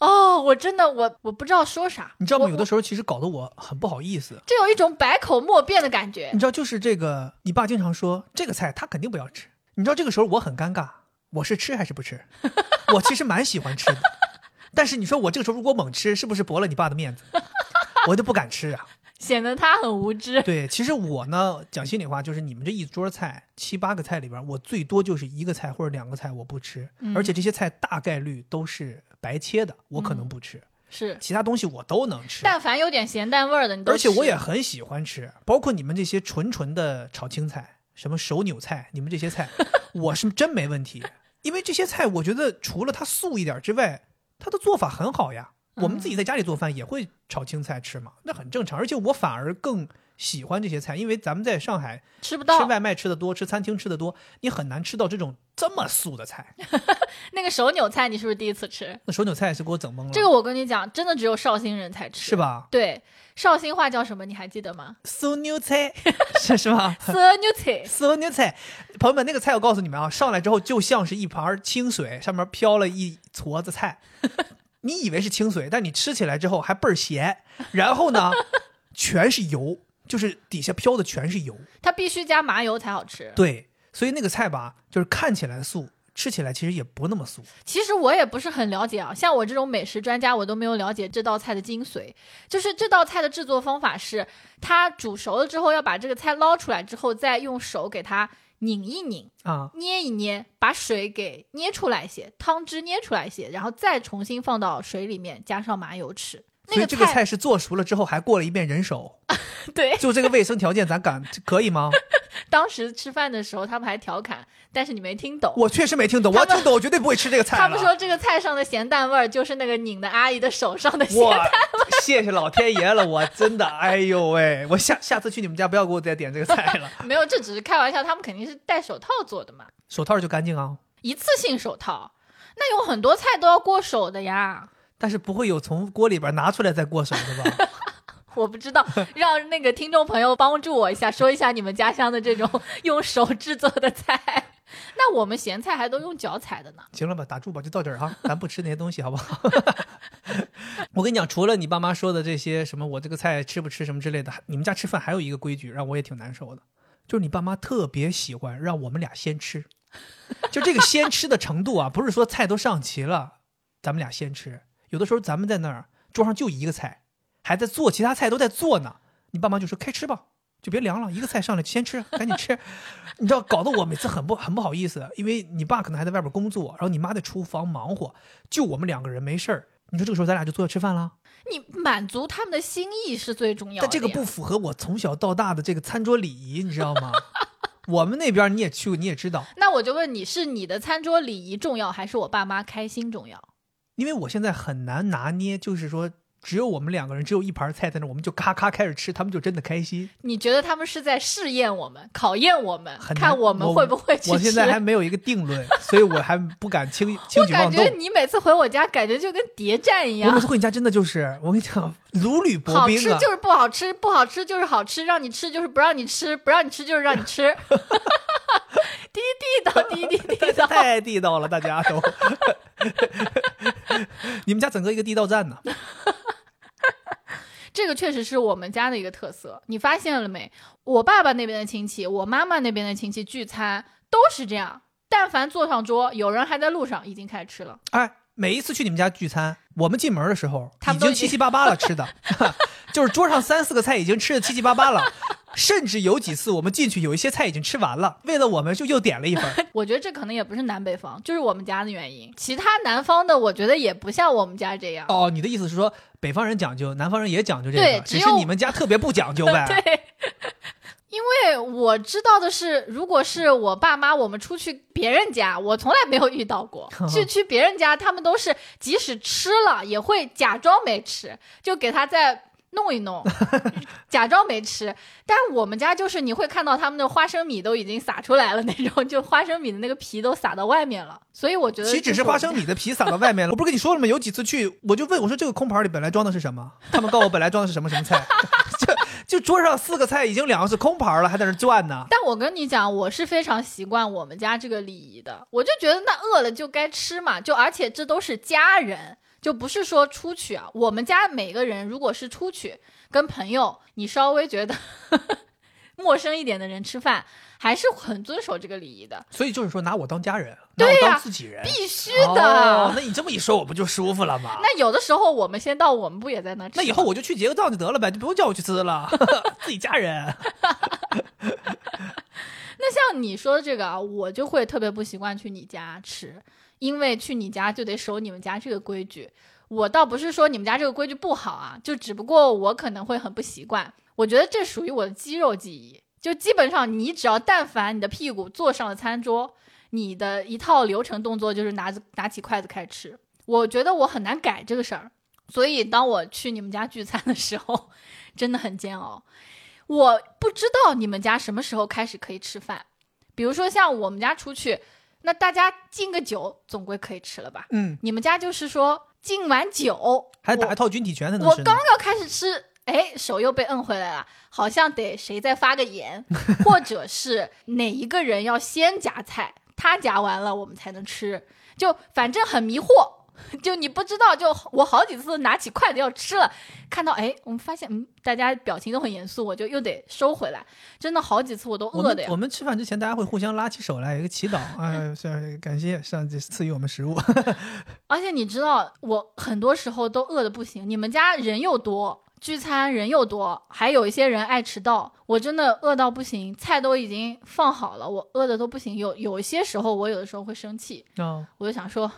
哦，我真的我我不知道说啥，你知道吗？有的时候其实搞得我很不好意思。这有一种百口莫辩的感觉你。知道，就是这个，你爸经常说这个菜他肯定不要吃。你知道这个时候我很尴尬，我是吃还是不吃？我其实蛮喜欢吃的，但是你说我这个时候如果猛吃，是不是驳了你爸的面子？我就不敢吃啊。显得他很无知。对，其实我呢，讲心里话，就是你们这一桌菜七八个菜里边，我最多就是一个菜或者两个菜我不吃，嗯而且这些菜大概率都是白切的，我可能不吃，是，其他东西我都能吃。但凡有点咸淡味儿的，你都而且我也很喜欢吃，包括你们这些纯纯的炒青菜，什么手扭菜，你们这些菜，我是真没问题。因为这些菜，我觉得除了它素一点之外，它的做法很好呀。我们自己在家里做饭也会炒青菜吃嘛，那很正常。而且我反而更喜欢这些菜，因为咱们在上海吃吃不到吃外卖吃的多，吃餐厅吃的多，你很难吃到这种这么素的菜。那个手扭菜，你是不是第一次吃？那手扭菜是给我整懵了，这个我跟你讲，真的只有绍兴人才吃，是？吧？对，绍兴话叫什么？你还记得吗？手扭菜是是吧？色牛菜。丝牛菜，朋友们，那个菜我告诉你们啊，上来之后就像是一盘清水，上面飘了一撮子菜，你以为是清水，但你吃起来之后还倍儿咸，然后呢，全是油，就是底下飘的全是油。它必须加麻油才好吃。对，所以那个菜吧，就是看起来素，吃起来其实也不那么酥。其实我也不是很了解啊，像我这种美食专家，我都没有了解这道菜的精髓。就是这道菜的制作方法是，它煮熟了之后，要把这个菜捞出来之后，再用手给它拧一拧、啊，捏一捏，把水给捏出来一些，汤汁捏出来一些，然后再重新放到水里面，加上麻油吃。那个所以这个菜是做熟了之后还过了一遍人手，对，就这个卫生条件，咱敢可以吗？当时吃饭的时候他们还调侃，但是你没听懂。我确实没听懂，我要听懂，我绝对不会吃这个菜。他们说这个菜上的咸淡味儿就是那个拧的阿姨的手上的咸淡味儿。，谢谢老天爷了，我真的，哎呦喂，我下下次去你们家不要给我再点这个菜了，没有，这只是开玩笑，他们肯定是戴手套做的嘛，手套就干净啊，一次性手套。那有很多菜都要过手的呀，但是不会有从锅里边拿出来再过手的吧？我不知道，让那个听众朋友帮助我一下，说一下你们家乡的这种 用手制作的菜。那我们咸菜还都用脚踩的呢。行了吧，打住吧，就到这儿哈，咱不吃那些东西好不好？我跟你讲，除了你爸妈说的这些什么我这个菜吃不吃什么之类的，你们家吃饭还有一个规矩让我也挺难受的，就是你爸妈特别喜欢让我们俩先吃，就这个先吃的程度啊，不是说菜都上齐了，咱们俩先吃，有的时候咱们在那儿桌上就一个菜，还在做，其他菜都在做呢，你爸妈就说开吃吧。就别凉了，一个菜上来先吃，赶紧吃。你知道，搞得我每次很不很不好意思，因为你爸可能还在外边工作，然后你妈在厨房忙活，就我们两个人没事儿。你说这个时候咱俩就坐下吃饭了，你满足他们的心意是最重要的。但这个不符合我从小到大的这个餐桌礼仪，你知道吗？我们那边你也去过，你也知道，那我就问你是你的餐桌礼仪重要，还是我爸妈开心重要？因为我现在很难拿捏，就是说只有我们两个人，只有一盘菜在那，我们就咔咔开始吃，他们就真的开心。你觉得他们是在试验我们、考验我们，很看我们会不会去吃？我现在还没有一个定论，所以我还不敢轻 轻我感举妄动觉。你每次回我家，感觉就跟谍战一样我每。次回你家真的就是，我跟你讲，如履薄冰啊！吃就是不好吃，不好吃就是好吃，让你吃就是不让你吃，不让你吃就是让你吃。地地道，地地地道。太地道了，大家都。你们家整个一个地道战呢？这个确实是我们家的一个特色，你发现了没？我爸爸那边的亲戚，我妈妈那边的亲戚聚餐都是这样，但凡坐上桌，有人还在路上，已经开始吃了。哎，每一次去你们家聚餐，我们进门的时候他们已经七七八八了，吃的，就是桌上三四个菜已经吃的七七八八了，甚至有几次我们进去有一些菜已经吃完了，为了我们就又点了一份。我觉得这可能也不是南北方，就是我们家的原因。其他南方的，我觉得也不像我们家这样。哦，你的意思是说北方人讲究，南方人也讲究这个，只只是你们家特别不讲究呗？对，因为我知道的是，如果是我爸妈，我们出去别人家，我从来没有遇到过。去去别人家，他们都是即使吃了，也会假装没吃，就给他再弄一弄，假装没吃。但是我们家就是你会看到他们的花生米都已经撒出来了那种，就花生米的那个皮都撒到外面了。所以我觉得其实只是花生米的 皮撒到外面了。我不是跟你说了吗？有几次去，我就问我说这个空盘里本来装的是什么？他们告诉我本来装的是什么什么菜，就就桌上四个菜已经两个是空盘了，还在那转呢。但我跟你讲，我是非常习惯我们家这个礼仪的。我就觉得那饿了就该吃嘛，就而且这都是家人，就不是说出去啊。我们家每个人如果是出去跟朋友，你稍微觉得 陌生一点的人吃饭，还是很遵守这个礼仪的，所以就是说拿我当家人，拿我对呀当自己人，必须的。哦，那你这么一说，我不就舒服了吗？那有的时候我们先到，我们不也在那吃吗？那以后我就去结个账就得了呗，就不用叫我去吃了，自己家人。那像你说的这个啊，我就会特别不习惯去你家吃，因为去你家就得守你们家这个规矩。我倒不是说你们家这个规矩不好啊，就只不过我可能会很不习惯。我觉得这属于我的肌肉记忆，就基本上你只要但凡你的屁股坐上了餐桌，你的一套流程动作就是拿着拿起筷子开始吃。我觉得我很难改这个事儿，所以当我去你们家聚餐的时候，真的很煎熬。我不知道你们家什么时候开始可以吃饭，比如说像我们家出去，那大家敬个酒，总归可以吃了吧？嗯，你们家就是说敬完酒，还打一套军体拳才能我吃呢。刚要开始吃，哎，手又被摁回来了，好像得谁再发个言，或者是哪一个人要先夹菜，他夹完了我们才能吃，就反正很迷惑。就你不知道，就我好几次拿起筷子要吃了，看到哎，我们发现嗯，大家表情都很严肃，我就又得收回来。真的好几次我都饿的呀我们吃饭之前，大家会互相拉起手来，有一个祈祷，哎，是感谢上帝赐予我们食物。而且你知道，我很多时候都饿的不行。你们家人又多，聚餐人又多，还有一些人爱迟到，我真的饿到不行，菜都已经放好了，我饿的都不行。有有一些时候，我有的时候会生气，哦，我就想说，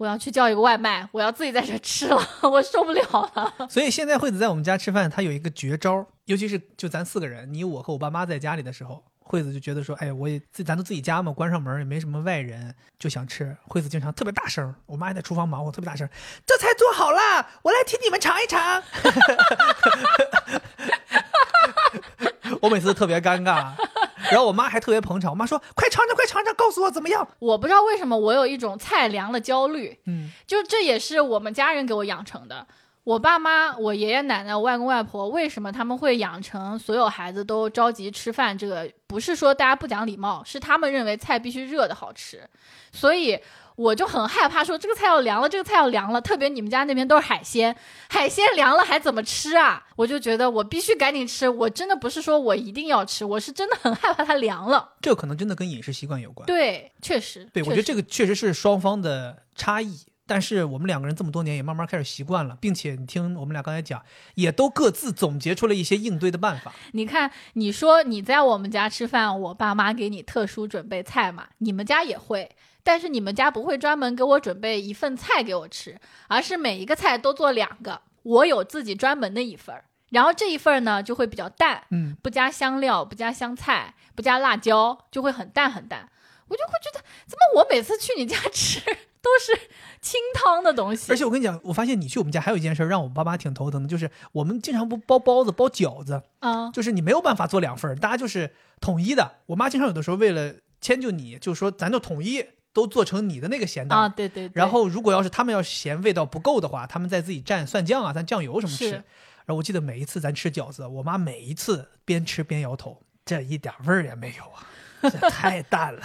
我要去叫一个外卖，我要自己在这吃了，我受不了了。所以现在惠子在我们家吃饭，她有一个绝招，尤其是就咱四个人，你我和我爸妈在家里的时候，惠子就觉得说，哎，我也咱都自己家嘛，关上门也没什么外人，就想吃。惠子经常特别大声，我妈还在厨房忙活，特别大声，这菜做好了，我来替你们尝一尝。我每次都特别尴尬，然后我妈还特别捧场，我妈说，快尝尝，快尝尝，告诉我怎么样。我不知道为什么我有一种菜凉的焦虑，嗯，就这也是我们家人给我养成的。我爸妈、我爷爷奶奶、我外公外婆，为什么他们会养成所有孩子都着急吃饭？这个不是说大家不讲礼貌，是他们认为菜必须热的好吃，所以我就很害怕说这个菜要凉了，这个菜要凉了。特别你们家那边都是海鲜，海鲜凉了还怎么吃啊？我就觉得我必须赶紧吃。我真的不是说我一定要吃，我是真的很害怕它凉了。这可能真的跟饮食习惯有关。对，确实，对，我觉得这个确实是双方的差异。但是我们两个人这么多年也慢慢开始习惯了，并且你听我们俩刚才讲，也都各自总结出了一些应对的办法。你看，你说你在我们家吃饭，我爸妈给你特殊准备菜嘛？你们家也会，但是你们家不会专门给我准备一份菜给我吃，而是每一个菜都做两个，我有自己专门的一份儿，然后这一份儿呢就会比较淡，嗯，不加香料，不加香菜，不加辣椒，就会很淡很淡。我就会觉得，怎么我每次去你家吃 都是清汤的东西？而且我跟你讲，我发现你去我们家还有一件事让我爸妈挺头疼的，就是我们经常不包包子、包饺子，啊，就是你没有办法做两份儿，大家就是统一的。我妈经常有的时候为了迁就你，就说咱就统一都做成你的那个咸蛋。啊，对对对，然后如果要是他们要嫌味道不够的话，他们再自己蘸蒜酱啊、蘸酱油什么吃。然后我记得每一次咱吃饺子，我妈每一次边吃边摇头，这一点味儿也没有啊，这太淡了。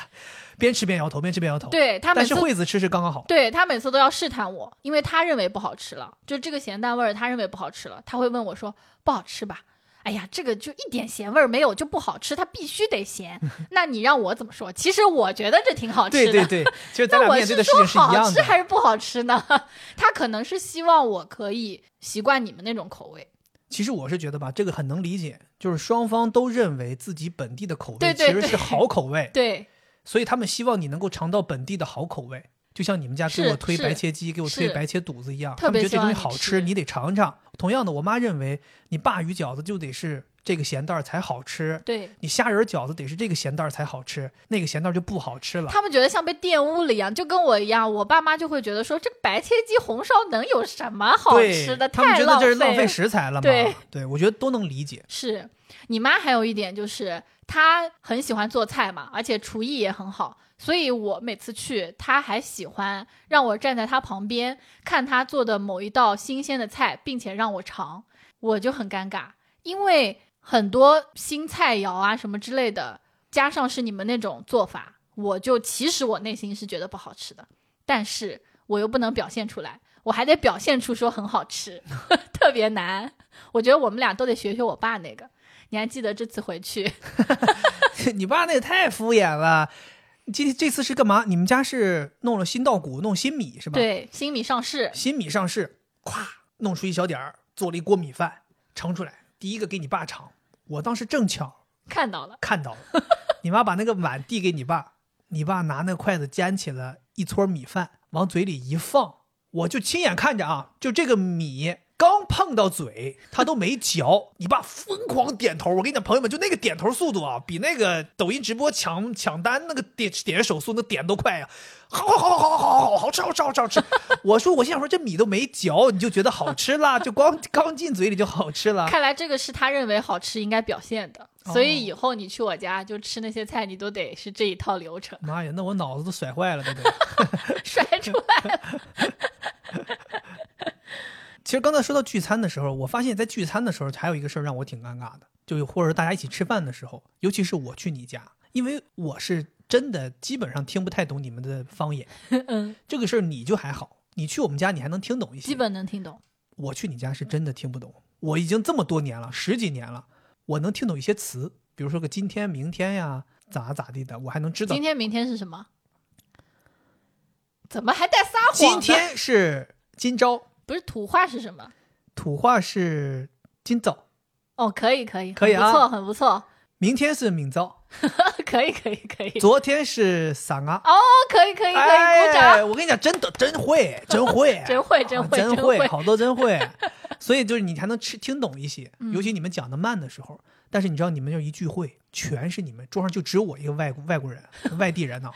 边吃边摇头，边吃边摇头。，对他每次但是惠子吃是刚刚好。对他每次都要试探我，因为他认为不好吃了，就这个咸淡味儿，他认为不好吃了，他会问我说：“不好吃吧？”哎呀，这个就一点咸味儿没有就不好吃，它必须得咸。那你让我怎么说？其实我觉得这挺好吃的。对对对，其实 咱俩那我面对的事说情是一样好吃。还是不好吃呢？他可能是希望我可以习惯你们那种口味。其实我是觉得吧，这个很能理解，就是双方都认为自己本地的口味其实是好口味，对，所以他们希望你能够尝到本地的好口味。就像你们家给我推白切鸡，给我推白切肚子一样，他们觉得这东西好吃，你得尝尝。同样的，我妈认为你鲅鱼饺子就得是这个咸蛋儿才好吃，对你虾仁饺子得是这个咸蛋儿才好吃，那个咸蛋儿就不好吃了。他们觉得像被玷污了一样，就跟我一样。我爸妈就会觉得说，这白切鸡红烧能有什么好吃的？他们太觉得这是浪费食材了 嘛？对，我觉得都能理解。是你妈还有一点就是，她很喜欢做菜嘛，而且厨艺也很好，所以我每次去，她还喜欢让我站在她旁边看她做的某一道新鲜的菜，并且让我尝，我就很尴尬，因为很多新菜肴啊什么之类的，加上是你们那种做法，我就其实我内心是觉得不好吃的，但是我又不能表现出来，我还得表现出说很好吃，特别难。我觉得我们俩都得学学我爸那个。你还记得这次回去，你爸那也太敷衍了。今天这次是干嘛？你们家是弄了新稻谷，弄新米是吧？，对新米上市，新米上市，咵弄出一小点儿，做了一锅米饭，盛出来，第一个给你爸尝。我当时正巧看到了，看到了，你妈把那个碗递给你爸，你爸拿那筷子夹起了一撮米饭，往嘴里一放，我就亲眼看着啊，就这个米刚碰到嘴，他都没嚼，你爸疯狂点头。我跟你讲，朋友们，就那个点头速度啊，比那个抖音直播抢抢单那个点点手速那点都快呀、好好好好好好好好吃好吃好吃好吃。我说我心想说这米都没嚼，你就觉得好吃啦，就光刚进嘴里就好吃了。看来这个是他认为好吃应该表现的，所以以后你去我家就吃那些菜，你都得是这一套流程妈呀，那我脑子都甩坏了，对不对？甩出来了。其实刚才说到聚餐的时候，我发现，在聚餐的时候还有一个事儿让我挺尴尬的，就或者大家一起吃饭的时候，尤其是我去你家，因为我是真的基本上听不太懂你们的方言。嗯，这个事儿你就还好，你去我们家你还能听懂一些。基本能听懂。我去你家是真的听不懂。我已经这么多年了，十几年了，我能听懂一些词，比如说个今天、明天呀，咋咋地的，我还能知道今。天、明天是什么？怎么还带撒谎？今天是今朝，不是土话是什么？土话是今早。哦，可以可以，可以啊不错，很不错。明天是明早，可以可以可以，昨天是上啊。哦，可以可以可以，鼓哎，掌，我跟你讲，真的 真会，真会，真会真会啊真真会好多真会。所以就是你才能吃听懂一些，嗯尤其你们讲的慢的时候。但是你知道，你们这一聚会，全是你们桌上就只有我一个外国外国人、外地人呢、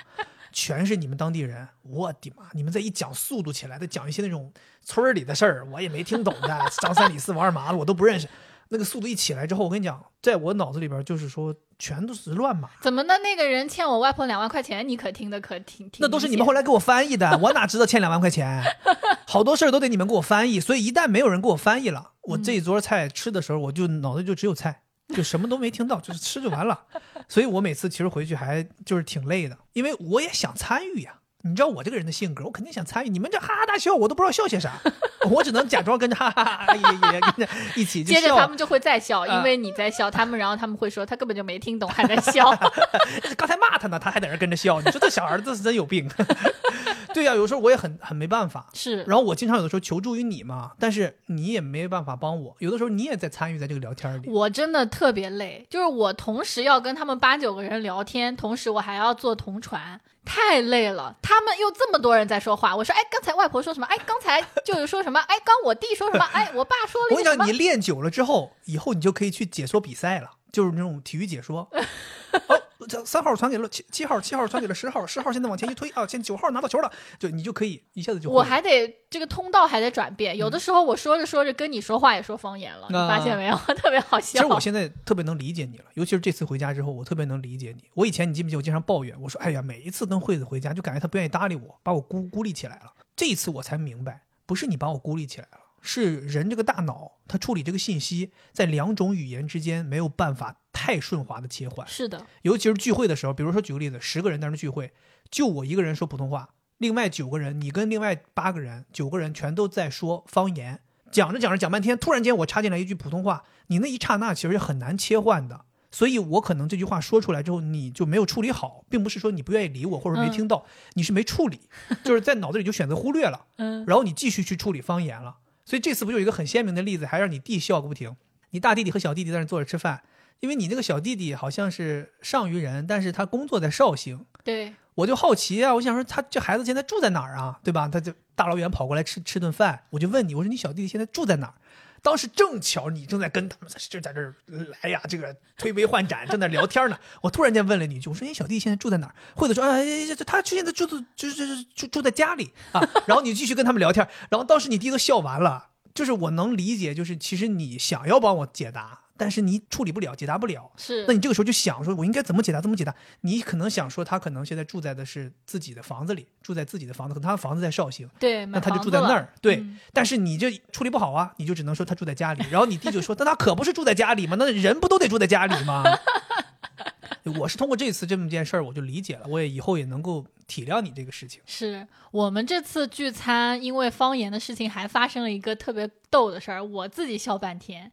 全是你们当地人。我的妈！你们再一讲速度起来，再讲一些那种村儿里的事儿，我也没听懂的，张三李四王二麻子我都不认识。那个速度一起来之后，我跟你讲，在我脑子里边就是说，全都是乱码。怎么的？那个人欠我外婆两万块钱，你可听的可听听。那都是你们后来给我翻译的，我哪知道欠两万块钱？好多事儿都得你们给我翻译，所以一旦没有人给我翻译了，我这一桌菜吃的时候，我就脑子就只有菜，就什么都没听到，就是吃就完了。所以我每次其实回去还就是挺累的，因为我也想参与呀。你知道我这个人的性格，我肯定想参与。你们这哈哈大笑，我都不知道笑些啥，我只能假装跟着哈哈哈哈也也跟着一起就笑。接着他们就会再笑，啊因为你在笑，他们然后他们会说他根本就没听懂，还在笑。刚才骂他呢，他还在那跟着笑。你说这小孩儿这是真有病。对呀、有时候我也很很没办法。是，然后我经常有的时候求助于你嘛，但是你也没办法帮我。有的时候你也在参与在这个聊天里。我真的特别累，就是我同时要跟他们八九个人聊天，同时我还要做同传，太累了。他们又这么多人在说话，我说，哎，刚才外婆说什么？哎，刚才就是说什么？哎，刚我弟说什么？哎，我爸说了我跟你讲，你？练久了之后，以后你就可以去解说比赛了，就是那种体育解说。三号传给了七七号，七号传给了十号，十号现在往前一推啊，现在九号拿到球了，就你就可以一下子就。我还得这个通道还得转变，有的时候我说着说着跟你说话也说方言了，你啊发现没有？特别好笑。其实我现在特别能理解你了，尤其是这次回家之后，我特别能理解你。我以前你记不记得我经常抱怨，我说哎呀，每一次跟惠子回家，就感觉她不愿意搭理我，把我孤孤立起来了。这一次我才明白，不是你把我孤立起来了，是人这个大脑它处理这个信息，在两种语言之间没有办法太顺滑的切换。是的，尤其是聚会的时候，比如说举个例子，十个人在那聚会，就我一个人说普通话，另外九个人，你跟另外八个人，九个人全都在说方言，讲着讲着讲半天，突然间我插进来一句普通话，你那一刹那其实是很难切换的。所以我可能这句话说出来之后，你就没有处理好，并不是说你不愿意理我或者没听到，你是没处理，就是在脑子里就选择忽略了，嗯，然后你继续去处理方言了。所以这次不就有一个很鲜明的例子，还让你弟笑个不停。你大弟弟和小弟弟在那坐着吃饭，因为你那个小弟弟好像是上虞人，但是他工作在绍兴，对，我就好奇啊，我想说他这孩子现在住在哪儿啊，对吧？他就大老远跑过来吃吃顿饭，我就问你，我说你小弟弟现在住在哪儿？当时正巧你正在跟他们就在这儿来呀，这个推杯换盏，正在聊天呢。我突然间问了你一句，我说你小弟现在住在哪儿？惠子说，哎，他现在住的就是就是住住在家里啊。然后你继续跟他们聊天，然后当时你弟都笑完了。就是我能理解，就是其实你想要帮我解答，但是你处理不了，解答不了。是那你这个时候就想说，我应该怎么解答？怎么解答？你可能想说，他可能现在住在的是自己的房子里，住在自己的房子，可能他的房子在绍兴，对，那他就住在那儿。对，嗯但是你这处理不好啊，你就只能说他住在家里。然后你弟就说，那他可不是住在家里吗？那人不都得住在家里吗？我是通过这次这么件事儿，我就理解了，我也以后也能够体谅你这个事情。是我们这次聚餐，因为方言的事情，还发生了一个特别逗的事儿，我自己笑半天。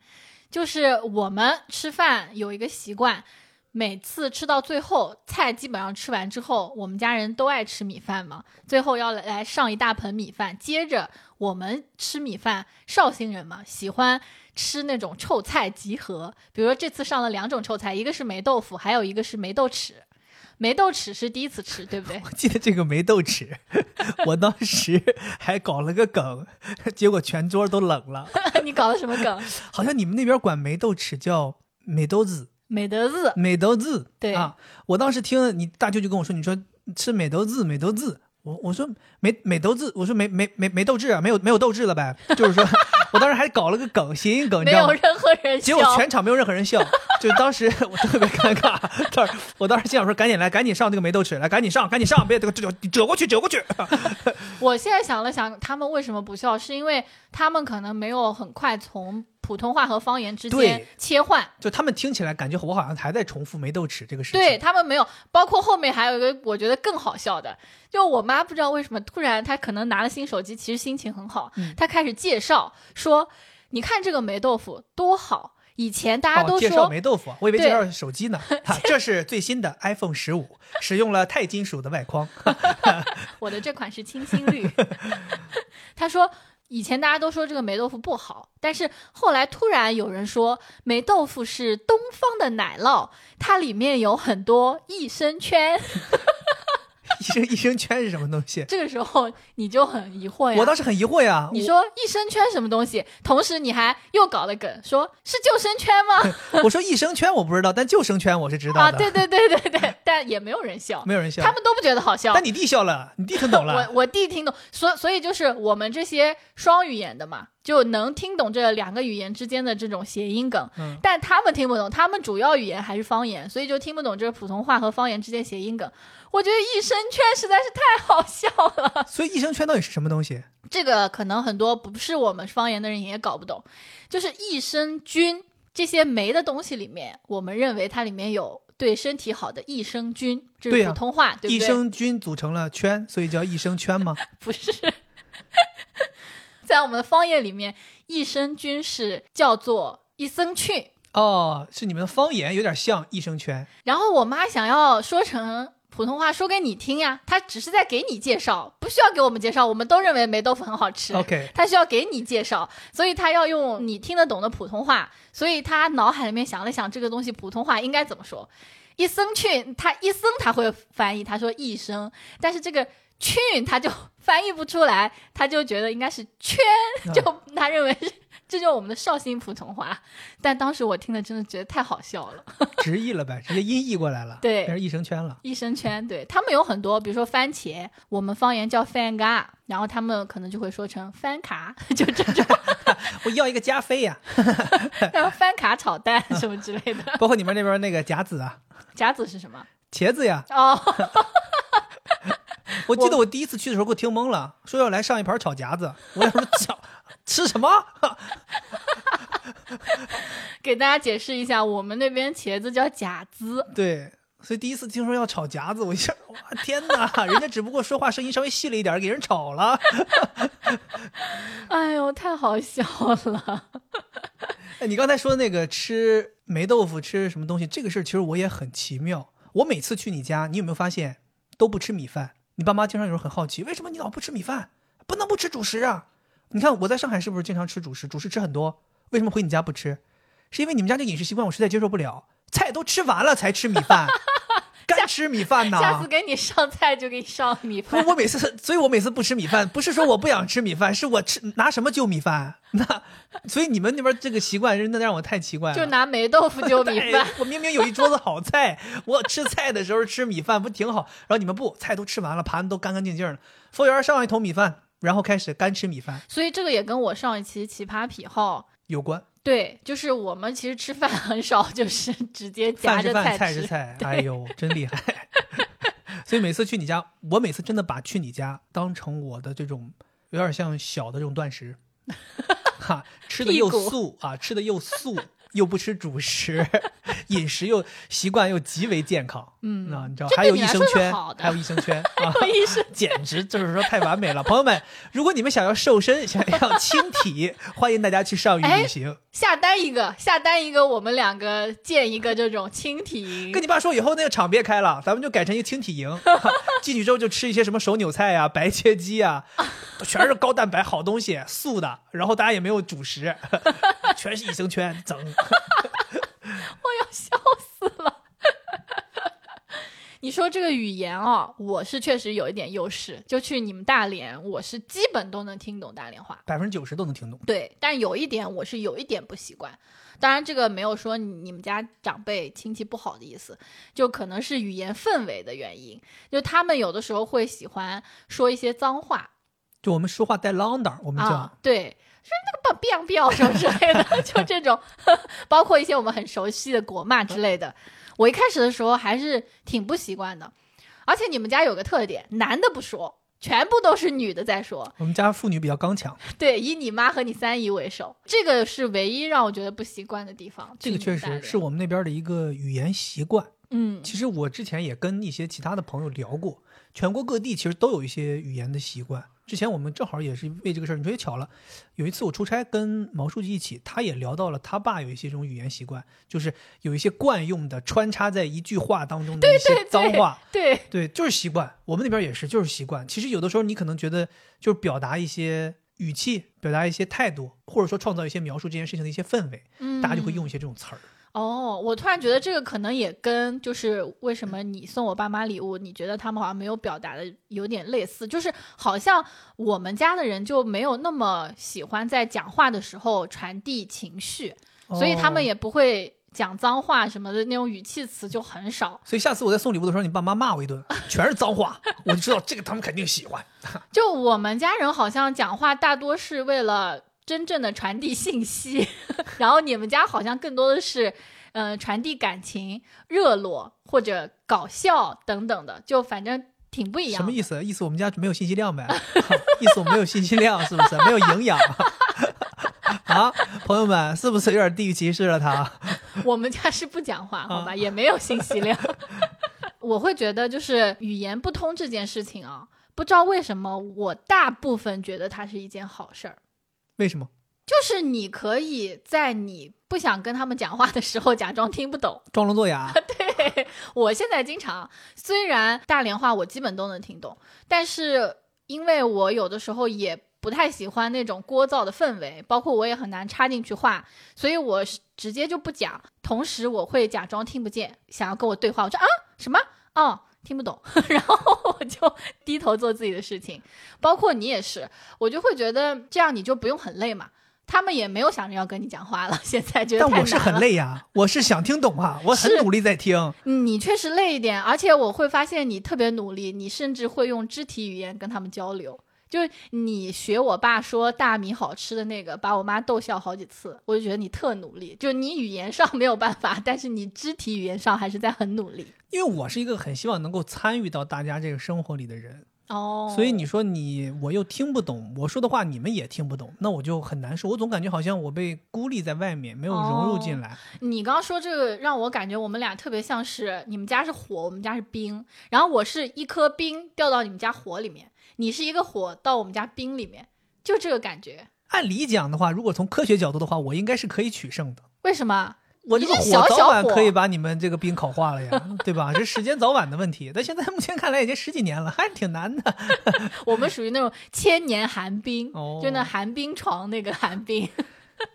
就是我们吃饭有一个习惯，每次吃到最后，菜基本上吃完之后，我们家人都爱吃米饭嘛，最后要来上一大盆米饭。接着我们吃米饭，绍兴人嘛，喜欢吃那种臭菜集合，比如说这次上了两种臭菜，一个是霉豆腐，还有一个是霉豆豉。霉豆豉是第一次吃，对不对？我记得这个梅豆豉，我当时还搞了个梗，结果全桌都冷了。你搞的什么梗？好像你们那边管梅豆豉叫美豆子，美德字，霉豆子。对啊，我当时听你大舅舅跟我说，你说吃美豆子，美豆子。我我说没没斗志，我说没没没没斗志啊，没有没有斗志了呗。就是说 我当时还搞了个梗，谐音梗，你知道吗？没有任何人结。果全场没有任何人笑，就当时我特别尴尬。当时我当时心想说，赶紧来，赶紧上这个没斗志来，赶紧上，赶紧上，别这个这个折过去，折过去。我现在想了想，他们为什么不笑？是因为他们可能没有很快从普通话和方言之间切换。就他们听起来感觉我好像还在重复梅豆豉这个事情。对他们没有，包括后面还有一个我觉得更好笑的，就我妈不知道为什么突然她可能拿了新手机，其实心情很好，嗯她开始介绍说，你看这个霉豆腐多好，以前大家哦，介都说、绍霉豆腐，我以为介绍手机呢。哈，这是最新的 iPhone 十五，使用了钛金属的外框。我的这款是清新绿。他说以前大家都说这个霉豆腐不好，但是后来突然有人说霉豆腐是东方的奶酪，它里面有很多益生菌。益生益生圈是什么东西？这个时候你就很疑惑呀。我倒是很疑惑呀。你说益生圈什么东西？同时你还又搞了梗，说是救生圈吗？我说益生圈我不知道，但救生圈我是知道的。啊，对对对对对，但也没有人笑，没有人笑，他们都不觉得好笑。但你弟笑了，你弟听懂了。我我弟听懂，所所以就是我们这些双语言的嘛。就能听懂这两个语言之间的这种谐音梗，嗯，但他们听不懂，他们主要语言还是方言，所以就听不懂这个普通话和方言之间谐音梗。我觉得益生圈实在是太好笑了。所以益生圈到底是什么东西？这个可能很多不是我们方言的人也搞不懂。就是益生菌这些酶的东西里面，我们认为它里面有对身体好的益生菌，这是普通话，对益生菌组成了圈，所以叫益生圈吗？不是。在我们的方言里面，益生菌是叫做益生菌哦，是你们的方言有点像益生圈。然后我妈想要说成普通话说给你听呀，他只是在给你介绍，不需要给我们介绍，我们都认为霉豆腐很好吃。OK，他需要给你介绍，所以他要用你听得懂的普通话，所以他脑海里面想了想这个东西普通话应该怎么说。一声去，他一声他会翻译，他说一声，但是这个。去他就翻译不出来，他就觉得应该是圈，就他认为是这就是我们的绍兴普通话。但当时我听了真的觉得太好笑了，直译了呗，直接音译过来了，对，变成益生圈了。益生圈，对他们有很多，比如说番茄，我们方言叫番嘎，然后他们可能就会说成番卡，就这种。我要一个加菲呀，然后番卡炒蛋什么之类的。包括你们那边那个夹子啊，夹子是什么？茄子呀。哦。我记得我第一次去的时候给我听懵了，说要来上一盘炒夹子，我想说炒吃什么？给大家解释一下，我们那边茄子叫夹子。对，所以第一次听说要炒夹子，我一下 哇天哪！人家只不过说话声音稍微细了一点，给人炒了。哎呦，太好笑了！哎，你刚才说那个吃霉豆腐吃什么东西这个事儿，其实我也很奇妙。我每次去你家，你有没有发现都不吃米饭？你爸妈经常有时候很好奇，为什么你老不吃米饭？不能不吃主食啊！你看我在上海是不是经常吃主食？主食吃很多，为什么回你家不吃？是因为你们家这饮食习惯我实在接受不了，菜都吃完了才吃米饭。干吃米饭呢？下次给你上菜就给你上米饭。我每次，所以我每次不吃米饭，不是说我不想吃米饭，是我吃拿什么就米饭？那所以你们那边这个习惯真的让我太奇怪了。就拿霉豆腐就米饭。我明明有一桌子好菜，我吃菜的时候吃米饭不挺好？然后你们不，菜都吃完了，盘子都干干净净的，服务员上一桶米饭，然后开始干吃米饭。所以这个也跟我上一期奇葩癖好有关。对，就是我们其实吃饭很少，就是直接夹着菜吃。菜是菜，哎呦，真厉害！所以每次去你家，我每次真的把去你家当成我的这种有点像小的这种断食，哈，吃的又素啊，吃的又素。又不吃主食，饮食又习惯又极为健康，嗯，那你知道还有益生圈，还有益生圈 啊，益生 简直就是说太完美了。朋友们，如果你们想要瘦身，想要轻体，欢迎大家去上虞旅行，下单一个，下单一个，我们两个建一个这种轻体营。跟你爸说，以后那个厂别开了，咱们就改成一个轻体营，进去之后就吃一些什么手扭菜呀、白切鸡呀，全是高蛋白好东西，素的，然后大家也没有主食，全是益生圈，整。我要笑死了！你说这个语言哦，我是确实有一点优势。就去你们大连，我是基本都能听懂大连话，百分之九十都能听懂。对，但有一点我是有一点不习惯。当然，这个没有说你们家长辈亲戚不好的意思，就可能是语言氛围的原因。就他们有的时候会喜欢说一些脏话，就我们说话带啷当，我们叫对。说那个 biang biang 什么之类的，就这种，包括一些我们很熟悉的国骂之类的。我一开始的时候还是挺不习惯的，而且你们家有个特点，男的不说，全部都是女的在说。我们家妇女比较刚强，对，以你妈和你三姨为首，这个是唯一让我觉得不习惯的地方。这个确实是我们那边的一个语言习惯。嗯，其实我之前也跟一些其他的朋友聊过，全国各地其实都有一些语言的习惯。之前我们正好也是为这个事儿，你说也巧了，有一次我出差跟毛书记一起，他也聊到了他爸有一些这种语言习惯，就是有一些惯用的穿插在一句话当中的一些脏话，对对，就是习惯。我们那边也是，就是习惯。其实有的时候你可能觉得就是表达一些语气，表达一些态度，或者说创造一些描述这件事情的一些氛围，嗯，大家就会用一些这种词儿。哦，我突然觉得这个可能也跟就是为什么你送我爸妈礼物，你觉得他们好像没有表达的有点类似，就是好像我们家的人就没有那么喜欢在讲话的时候传递情绪，所以他们哦也不会讲脏话什么的，那种语气词就很少。所以下次我在送礼物的时候，你爸妈骂我一顿，全是脏话，我就知道这个他们肯定喜欢。就我们家人好像讲话大多是为了真正的传递信息，然后你们家好像更多的是，呃，传递感情、热络或者搞笑等等的，就反正挺不一样的。什么意思？意思我们家没有信息量呗？意思我们没有信息量，是不是？没有营养 啊？朋友们，是不是有点地域歧视了他？我们家是不讲话，好吧，啊也没有信息量。我会觉得就是语言不通这件事情啊，不知道为什么，我大部分觉得它是一件好事儿。为什么？就是你可以在你不想跟他们讲话的时候假装听不懂。装聋作哑？对我现在经常，虽然大连话我基本都能听懂，但是因为我有的时候也不太喜欢那种聒噪的氛围，包括我也很难插进去话，所以我是直接就不讲。同时我会假装听不见，想要跟我对话，我说啊什么哦。听不懂，然后我就低头做自己的事情。包括你也是，我就会觉得这样你就不用很累嘛。他们也没有想着要跟你讲话了，现在觉得但我是很累呀，我是想听懂啊，我很努力在听。你确实累一点，而且我会发现你特别努力，你甚至会用肢体语言跟他们交流。就是你学我爸说大米好吃的那个，把我妈逗笑好几次，我就觉得你特努力。就你语言上没有办法，但是你肢体语言上还是在很努力。因为我是一个很希望能够参与到大家这个生活里的人，哦所以你说你我又听不懂我说的话，你们也听不懂，那我就很难受。我总感觉好像我被孤立在外面，没有融入进来。你刚刚说这个，让我感觉我们俩特别像是你们家是火，我们家是冰，然后我是一颗冰掉到你们家火里面，你是一个火到我们家冰里面，就这个感觉。按理讲的话，如果从科学角度的话，我应该是可以取胜的。为什么？我这个火早晚可以把你们这个冰烤化了呀，对吧？这时间早晚的问题。但现在目前看来已经十几年了，还是挺难的。我们属于那种千年寒冰，哦就那寒冰床那个寒冰。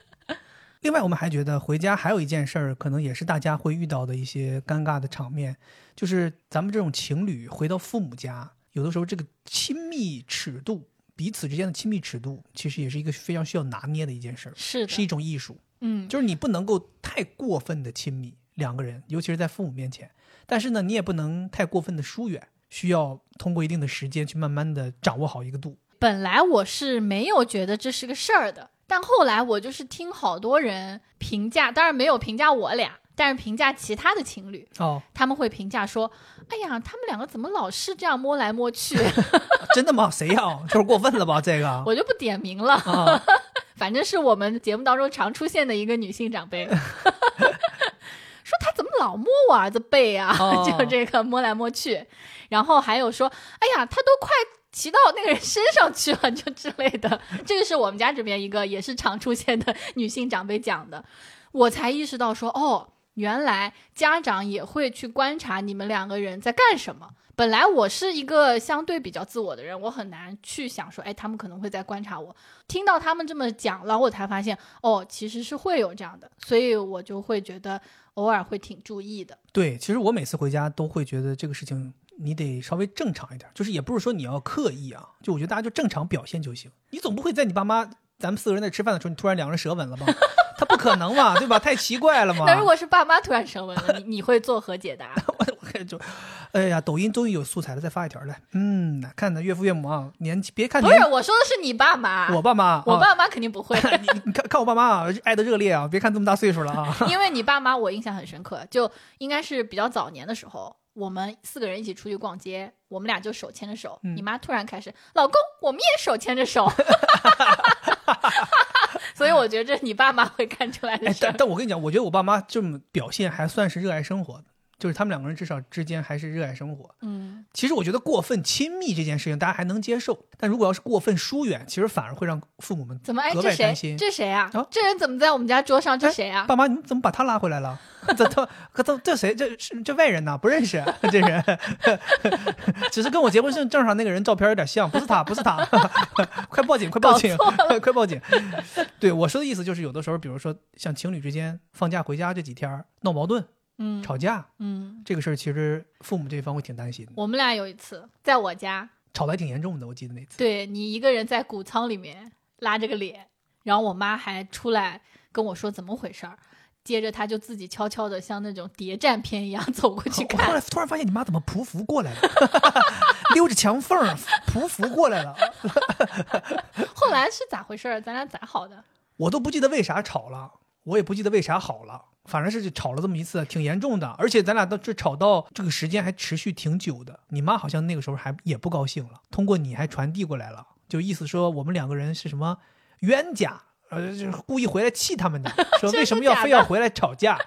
另外，我们还觉得回家还有一件事儿，可能也是大家会遇到的一些尴尬的场面，就是咱们这种情侣回到父母家，有的时候这个亲密尺度，彼此之间的亲密尺度，其实也是一个非常需要拿捏的一件事儿，是是一种艺术。嗯，就是你不能够太过分的亲密两个人，尤其是在父母面前。但是呢，你也不能太过分的疏远，需要通过一定的时间去慢慢的掌握好一个度。本来我是没有觉得这是个事儿的，但后来我就是听好多人评价，当然没有评价我俩，但是评价其他的情侣，哦，他们会评价说：“哎呀，他们两个怎么老是这样摸来摸去 真的吗？谁要？就是过分了吧？这？”个 我就不点名了，啊，反正是我们节目当中常出现的一个女性长辈。说他怎么老摸我儿子背啊？哦就这个摸来摸去，然后还有说，哎呀，他都快骑到那个人身上去了，就之类的。这个是我们家这边一个也是常出现的女性长辈讲的，我才意识到说，哦，原来家长也会去观察你们两个人在干什么。本来我是一个相对比较自我的人，我很难去想说，哎，他们可能会在观察我。听到他们这么讲，然后我才发现，哦，其实是会有这样的，所以我就会觉得偶尔会挺注意的。对，其实我每次回家都会觉得这个事情你得稍微正常一点，就是也不是说你要刻意啊，就我觉得大家就正常表现就行。你总不会在你爸妈咱们四个人在吃饭的时候，你突然两个人舌吻了吧？他不可能嘛，对吧？太奇怪了嘛。那如果是爸妈突然升温了，你你会作何解答？我我就，哎呀，抖音终于有素材了，再发一条来。嗯，看的岳父岳母啊，年纪别看不是，我说的是你爸妈，我爸妈，啊我爸妈肯定不会。你你看看我爸妈啊，爱的热烈啊！别看这么大岁数了啊，因为你爸妈我印象很深刻，就应该是比较早年的时候，我们四个人一起出去逛街，我们俩就手牵着手，嗯你妈突然开始，老公，我们也手牵着手，所以我觉得你爸妈会看出来的但。但我跟你讲，我觉得我爸妈这么表现还算是热爱生活的，就是他们两个人至少之间还是热爱生活。嗯，其实我觉得过分亲密这件事情大家还能接受，但如果要是过分疏远，其实反而会让父母们怎么？哎，格这谁外担心？这谁啊啊？这人怎么在我们家桌上？这哎谁啊？爸妈，你怎么把他拉回来了？这他可这这谁？这是这外人呢？不认识这人，只是跟我结婚证证上那个人照片有点像，不是他，不是他，快报警，快报警，快报警！对我说的意思就是，有的时候，比如说像情侣之间放假回家这几天儿闹矛盾、嗯吵架，嗯，这个事儿其实父母这一方会挺担心的，我们俩有一次在我家，吵得还挺严重的。我记得那次，对你一个人在谷仓里面拉着个脸，然后我妈还出来跟我说怎么回事儿，接着她就自己悄悄的像那种谍战片一样走过去看后来，突然发现你妈怎么匍匐过来了，溜着墙缝儿匍匐过来了。后来是咋回事儿？咱俩咋好的？我都不记得为啥吵了，我也不记得为啥好了，反正是吵了这么一次，挺严重的。而且咱俩到这吵到这个时间还持续挺久的。你妈好像那个时候还也不高兴了，通过你还传递过来了，就意思说我们两个人是什么冤家，呃，就是故意回来气他们的，说为什么要非要回来吵架，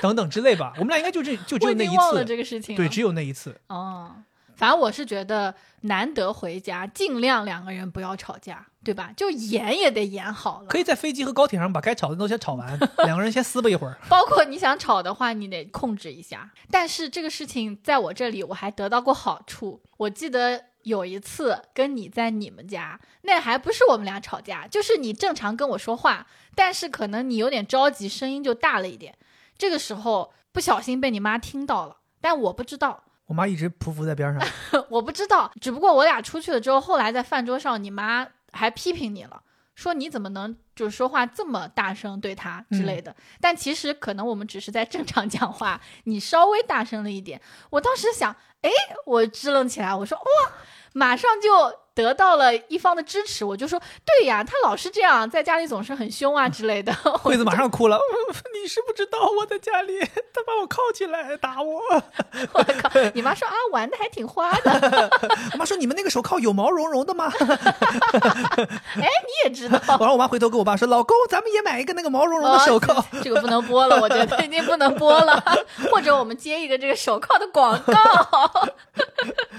等等之类吧。我们俩应该就这就只有那一次，这个事情。对，只有那一次。哦，反正我是觉得难得回家，尽量两个人不要吵架，对吧？就演也得演好了。可以在飞机和高铁上把该吵的都先吵完，两个人先撕吧一会儿。包括你想吵的话，你得控制一下。但是这个事情在我这里，我还得到过好处。我记得有一次跟你在你们家，那还不是我们俩吵架，就是你正常跟我说话，但是可能你有点着急，声音就大了一点。这个时候不小心被你妈听到了，但我不知道。我妈一直匍匐在边上，我不知道，只不过我俩出去了之后，后来在饭桌上，你妈还批评你了，说你怎么能就是说话这么大声对她之类的。但其实可能我们只是在正常讲话，你稍微大声了一点。我当时想，哎，我支棱起来，我说哇，马上就得到了一方的支持。我就说，对呀，他老是这样，在家里总是很凶啊之类的。惠子马上哭了。你是不知道我在家里，他把我铐起来打我。我靠，你妈说啊，玩的还挺花的，我妈说你们那个手铐有毛茸茸的吗？哎，你也知道。然后我妈回头跟我爸说：“老公，咱们也买一个那个毛茸茸的手铐。哦这这个不能播了，我觉得已经不能播了。或者我们接一个这个手铐的广告。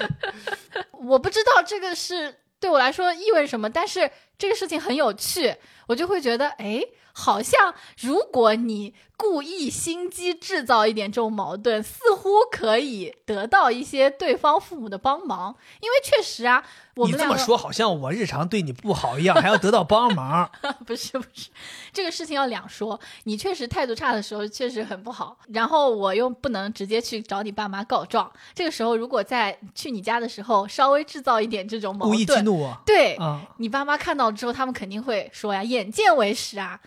我不知道这个是对我来说意味什么，但是这个事情很有趣，我就会觉得，哎，好像如果你故意心机制造一点这种矛盾，似乎可以得到一些对方父母的帮忙，因为确实啊，我们你这么说，好像我日常对你不好一样，还要得到帮忙。不是不是，这个事情要两说。你确实态度差的时候确实很不好，然后我又不能直接去找你爸妈告状。这个时候，如果在去你家的时候稍微制造一点这种矛盾故意激盾，怒我对、啊！你爸妈看到之后，他们肯定会说呀，眼见为实啊。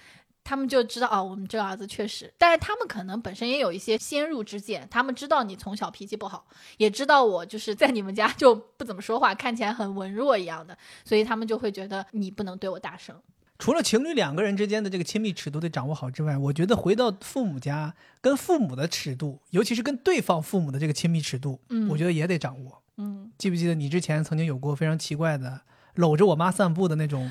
他们就知道哦，我们这个儿子确实，但是他们可能本身也有一些先入之见，他们知道你从小脾气不好，也知道我就是在你们家就不怎么说话，看起来很文弱一样的，所以他们就会觉得你不能对我大声。除了情侣两个人之间的这个亲密尺度得掌握好之外，我觉得回到父母家，跟父母的尺度，尤其是跟对方父母的这个亲密尺度，嗯我觉得也得掌握。嗯，记不记得你之前曾经有过非常奇怪的搂着我妈散步的那种，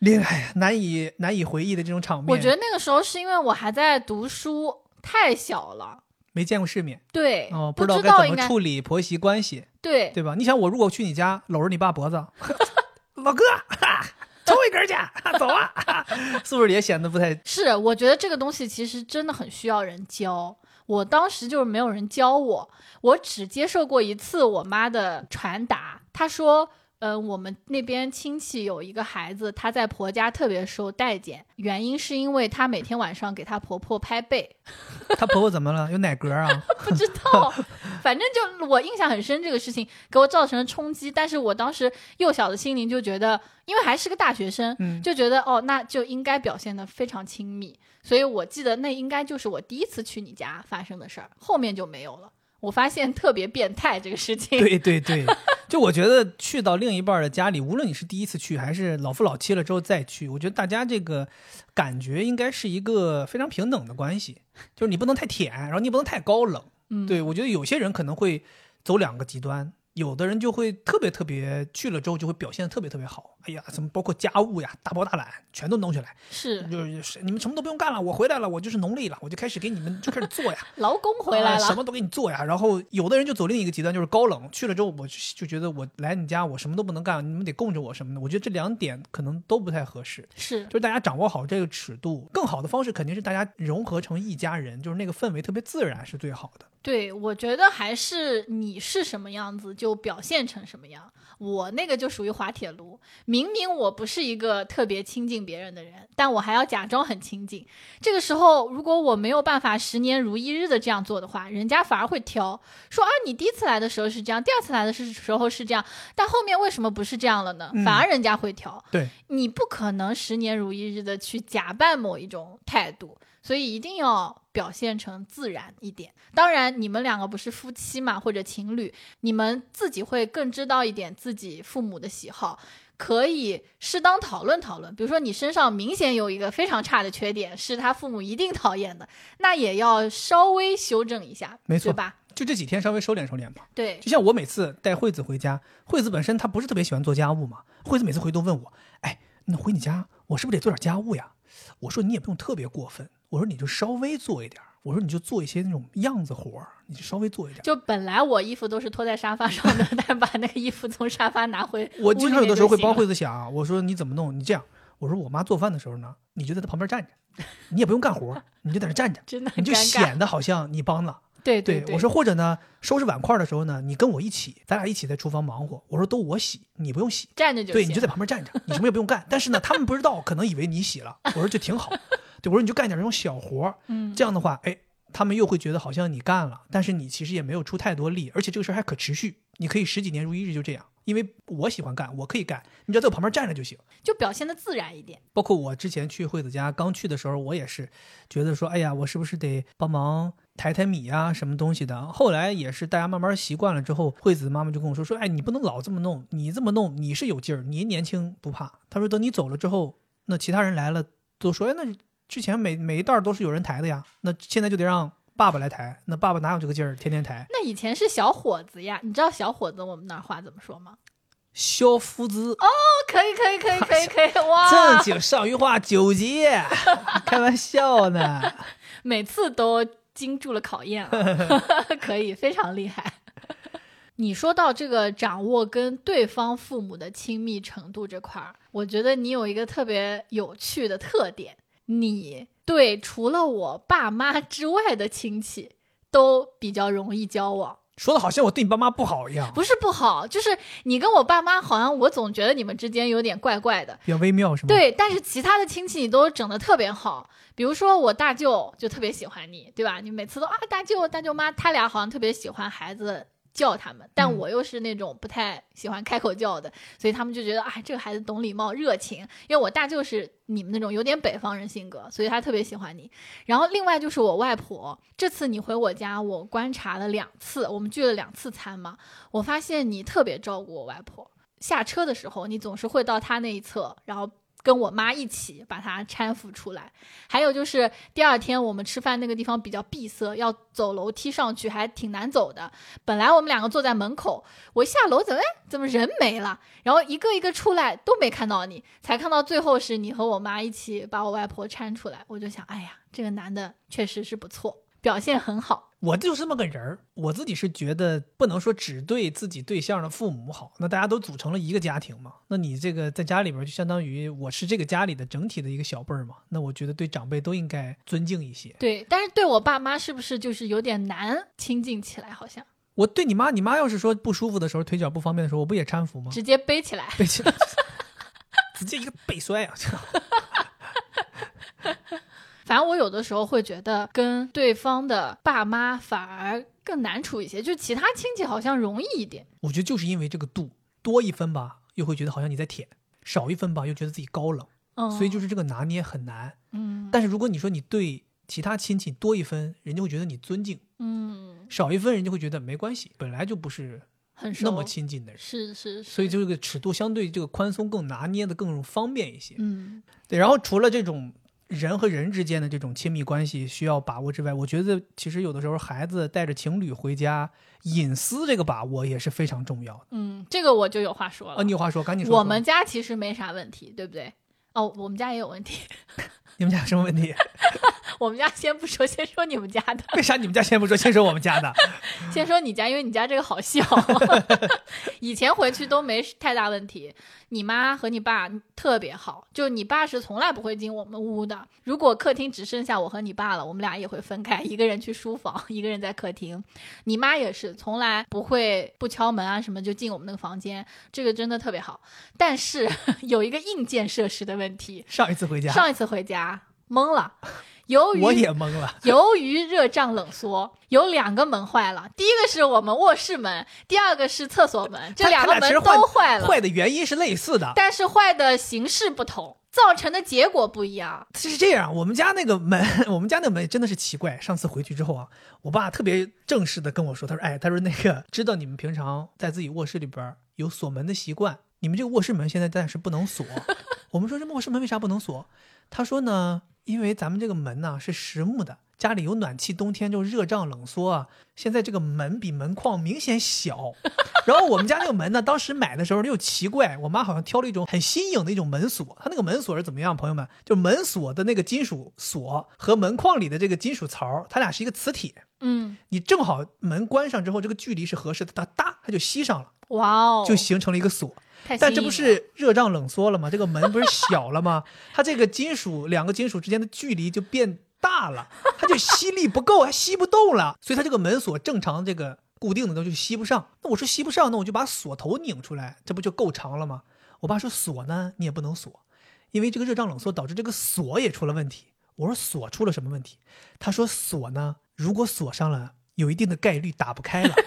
令哎呀难以难以回忆的这种场面？我觉得那个时候是因为我还在读书，太小了，没见过世面对，哦，不知道该怎么处理婆媳关系，对，对吧？你想，我如果去你家搂着你爸脖子，老哥，哈 抽一根去，走啊，是不是也显得不太？是，我觉得这个东西其实真的很需要人教。我当时就是没有人教我，我只接受过一次我妈的传达。她说，嗯、我们那边亲戚有一个孩子，他在婆家特别受待见，原因是因为她每天晚上给她婆婆拍背。她婆婆怎么了？有奶嗝啊？不知道，反正就我印象很深，这个事情给我造成了冲击。但是我当时幼小的心灵就觉得，因为还是个大学生，嗯就觉得哦，那就应该表现的非常亲密。所以我记得那应该就是我第一次去你家发生的事儿，后面就没有了。我发现特别变态这个事情。对对对，就我觉得去到另一半的家里，无论你是第一次去还是老夫老妻了之后再去，我觉得大家这个感觉应该是一个非常平等的关系，就是你不能太舔，然后你不能太高冷。嗯，对我觉得有些人可能会走两个极端，有的人就会特别特别去了之后就会表现的特别特别好。哎呀，什么包括家务呀，大包大揽全都弄起来，是就是你们什么都不用干了，我回来了，我就是农历了，我就开始给你们就开始做呀，劳工回来了，啊什么都给你做呀。然后有的人就走另一个极端，就是高冷，去了之后我就就觉得我来你家我什么都不能干，你们得供着我什么的。我觉得这两点可能都不太合适。是就是大家掌握好这个尺度，更好的方式肯定是大家融合成一家人，就是那个氛围特别自然是最好的。对，我觉得还是你是什么样子就表现成什么样。我那个就属于滑铁卢，明明我不是一个特别亲近别人的人，但我还要假装很亲近。这个时候，如果我没有办法十年如一日的这样做的话，人家反而会挑，说啊，你第一次来的时候是这样，第二次来的是时候是这样，但后面为什么不是这样了呢？嗯反而人家会挑。对，你不可能十年如一日的去假扮某一种态度，所以一定要表现成自然一点。当然，你们两个不是夫妻嘛，或者情侣，你们自己会更知道一点自己父母的喜好。可以适当讨论讨论，比如说你身上明显有一个非常差的缺点，是他父母一定讨厌的，那也要稍微修正一下，没错对吧？就这几天稍微收敛收敛吧。对，就像我每次带惠子回家，惠子本身她不是特别喜欢做家务嘛，惠子每次回都问我，哎，那回你家我是不是得做点家务呀？我说你也不用特别过分，我说你就稍微做一点儿，我说你就做一些那种样子活儿，你就稍微做一点。就本来我衣服都是拖在沙发上的，但把那个衣服从沙发拿回我经常有的时候会帮惠子。想，我说你怎么弄？你这样，我说我妈做饭的时候呢，你就在她旁边站着，你也不用干活，你就在那站着，真的你就。显得好像你帮了。对对对，我说或者呢，收拾碗筷的时候呢，你跟我一起，咱俩一起在厨房忙活。我说都我洗，你不用洗。站着就对，你就在旁边站着，你什么也不用干。但是呢，他们不知道，可能以为你洗了。我说就挺好。对，我说你就干点这种小活儿，嗯，这样的话，哎，他们又会觉得好像你干了，但是你其实也没有出太多力，而且这个事儿还可持续，你可以十几年如一日就这样。因为我喜欢干，我可以干，你只要在我旁边站着就行。就表现的自然一点。包括我之前去惠子家刚去的时候，我也是觉得说，哎呀，我是不是得帮忙抬抬米啊、什么东西的？后来也是大家慢慢习惯了之后，惠子妈妈就跟我说说，哎，你不能老这么弄，你这么弄你是有劲儿，你年轻不怕。她说等你走了之后，那其他人来了都说，哎，那之前每每一袋都是有人抬的呀，那现在就得让爸爸来抬，那爸爸哪有这个劲儿天天抬？那以前是小伙子呀，你知道小伙子我们那儿话怎么说吗？小夫子，哦，可以可以可以可以可以，哇正，经上虞话九级，开玩笑呢。每次都经住了考验了，可以非常厉害。你说到这个掌握跟对方父母的亲密程度这块儿，我觉得你有一个特别有趣的特点，你对除了我爸妈之外的亲戚都比较容易交往。说的好像我对你爸妈不好一样，不是不好，就是你跟我爸妈好像我总觉得你们之间有点怪怪的。比较微妙是吗？，对，但是其他的亲戚你都整的特别好，比如说我大舅就特别喜欢你，对吧？你每次都啊大舅大舅妈，他俩好像特别喜欢孩子叫他们，但嗯我又是那种不太喜欢开口叫的，所以他们就觉得啊这个孩子懂礼貌热情，因为我大舅是你们那种有点北方人性格，所以他特别喜欢你。然后另外就是我外婆，这次你回我家，我观察了两次，我们聚了两次餐嘛，我发现你特别照顾我外婆。下车的时候，你总是会到她那一侧，然后跟我妈一起把她搀扶出来。还有就是第二天我们吃饭那个地方比较闭塞，要走楼梯上去还挺难走的。本来我们两个坐在门口，我下楼怎么哎怎么人没了？然后一个一个出来都没看到你，才看到最后是你和我妈一起把我外婆搀出来。我就想，哎呀，这个男的确实是不错，表现很好。我就是这么个人儿。我自己是觉得不能说只对自己对象的父母好，那大家都组成了一个家庭嘛。那你这个在家里边就相当于我是这个家里的整体的一个小辈儿嘛。那我觉得对长辈都应该尊敬一些。对，但是对我爸妈是不是就是有点难亲近起来？好像我对你妈，你妈要是说不舒服的时候，腿脚不方便的时候，我不也搀扶吗？直接背起来。背起来，直接一个背摔啊！反正我有的时候会觉得跟对方的爸妈反而更难处一些，就其他亲戚好像容易一点。我觉得就是因为这个度多一分吧，又会觉得好像你在舔；少一分吧，又觉得自己高冷。嗯，所以就是这个拿捏很难。嗯但是如果你说你对其他亲戚多一分，人家会觉得你尊敬；嗯，少一分，人家会觉得没关系，本来就不是很那么亲近的人。是是是，所以就这个尺度相对这个宽松更拿捏的更方便一些。嗯对，然后除了这种人和人之间的这种亲密关系需要把握之外，我觉得其实有的时候孩子带着情侣回家，隐私这个把握也是非常重要的。嗯，这个我就有话说了。哦，你有话说，赶紧说说。我们家其实没啥问题，对不对？哦，我们家也有问题。你们家有什么问题？我们家先不说，先说你们家的。为啥你们家先不说，先说我们家的？先说你家，因为你家这个好笑。以前回去都没太大问题，你妈和你爸特别好，就你爸是从来不会进我们屋的。如果客厅只剩下我和你爸了，我们俩也会分开，一个人去书房，一个人在客厅。你妈也是从来不会不敲门啊什么就进我们那个房间，这个真的特别好。但是 有一个硬件设施的问题。上一次回家，上一次回家懵了。由于我也懵了，由于热胀冷缩，有两个门坏了。第一个是我们卧室门，第二个是厕所门，这两个门都坏了。坏的原因是类似的，但是坏的形式不同，造成的结果不一样。是这样，我们家那个门，我们家那个门真的是奇怪。上次回去之后啊，我爸特别正式的跟我说，他说：“哎，他说那个知道你们平常在自己卧室里边有锁门的习惯，你们这个卧室门现在暂时不能锁。我们说这卧室门为啥不能锁？他说呢。”因为咱们这个门呢是实木的，家里有暖气，冬天就热胀冷缩啊。现在这个门比门框明显小，然后我们家那个门呢，当时买的时候又奇怪，我妈好像挑了一种很新颖的一种门锁。它那个门锁是怎么样，朋友们？就门锁的那个金属锁和门框里的这个金属槽，它俩是一个磁铁。嗯，你正好门关上之后，这个距离是合适的，它哒，它就吸上了。哇哦，就形成了一个锁。但这不是热胀冷缩了吗？这个门不是小了吗？它这个金属两个金属之间的距离就变大了，它就吸力不够，还吸不动了，所以它这个门锁正常这个固定的东西吸不上。那我说吸不上，那我就把锁头拧出来，这不就够长了吗？我爸说锁呢，你也不能锁，因为这个热胀冷缩导致这个锁也出了问题。我说锁出了什么问题？他说锁呢，如果锁上了，有一定的概率打不开了。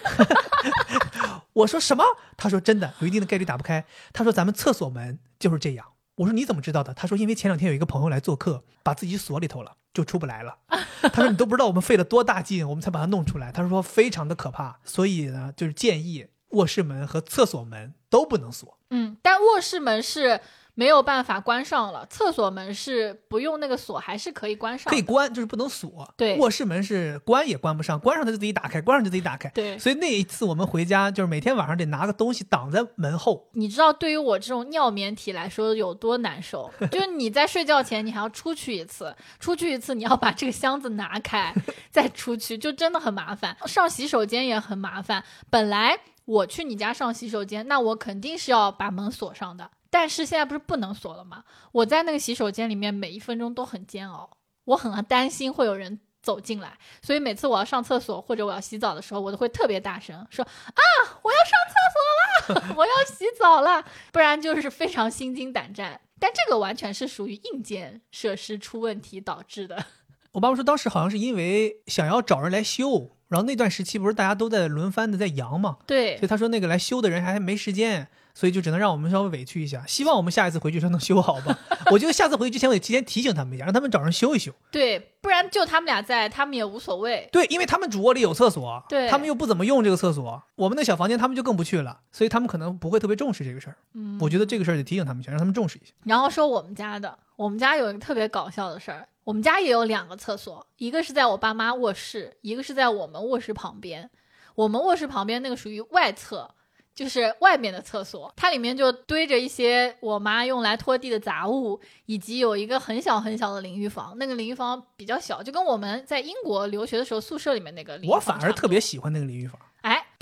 我说什么？他说真的，有一定的概率打不开。他说咱们厕所门就是这样。我说你怎么知道的？他说因为前两天有一个朋友来做客，把自己锁里头了，就出不来了。他说你都不知道我们费了多大劲，我们才把它弄出来。他说非常的可怕，所以呢，就是建议卧室门和厕所门都不能锁。嗯，但卧室门是。没有办法关上了，厕所门是不用那个锁还是可以关上？可以关，就是不能锁。对，卧室门是关也关不上，关上它就自己打开，关上就自己打开。对，所以那一次我们回家，就是每天晚上得拿个东西挡在门后。你知道对于我这种尿棉体来说有多难受？就是你在睡觉前你还要出去一次，出去一次你要把这个箱子拿开再出去，就真的很麻烦。上洗手间也很麻烦。本来我去你家上洗手间，那我肯定是要把门锁上的。但是现在不是不能锁了吗？我在那个洗手间里面，每一分钟都很煎熬，我很担心会有人走进来，所以每次我要上厕所或者我要洗澡的时候，我都会特别大声说：“啊，我要上厕所啦，我要洗澡啦。”不然就是非常心惊胆战。但这个完全是属于硬件设施出问题导致的。我爸爸说，当时好像是因为想要找人来修，然后那段时期不是大家都在轮番的在阳嘛，对，所以他说那个来修的人还没时间。所以就只能让我们稍微委屈一下，希望我们下一次回去时候能修好吧。我觉得下次回去之前，我得提前提醒他们一下，让他们找人修一修。对，不然就他们俩在，他们也无所谓。对，因为他们主卧里有厕所，对，他们又不怎么用这个厕所，我们的小房间他们就更不去了，所以他们可能不会特别重视这个事儿。嗯，我觉得这个事儿得提醒他们一下，让他们重视一下。然后说我们家的，我们家有一个特别搞笑的事儿，我们家也有两个厕所，一个是在我爸妈卧室，一个是在我们卧室旁边。我们卧室旁边那个属于外侧。就是外面的厕所，它里面就堆着一些我妈用来拖地的杂物，以及有一个很小很小的淋浴房。那个淋浴房比较小，就跟我们在英国留学的时候宿舍里面那个淋浴房。我反而特别喜欢那个淋浴房。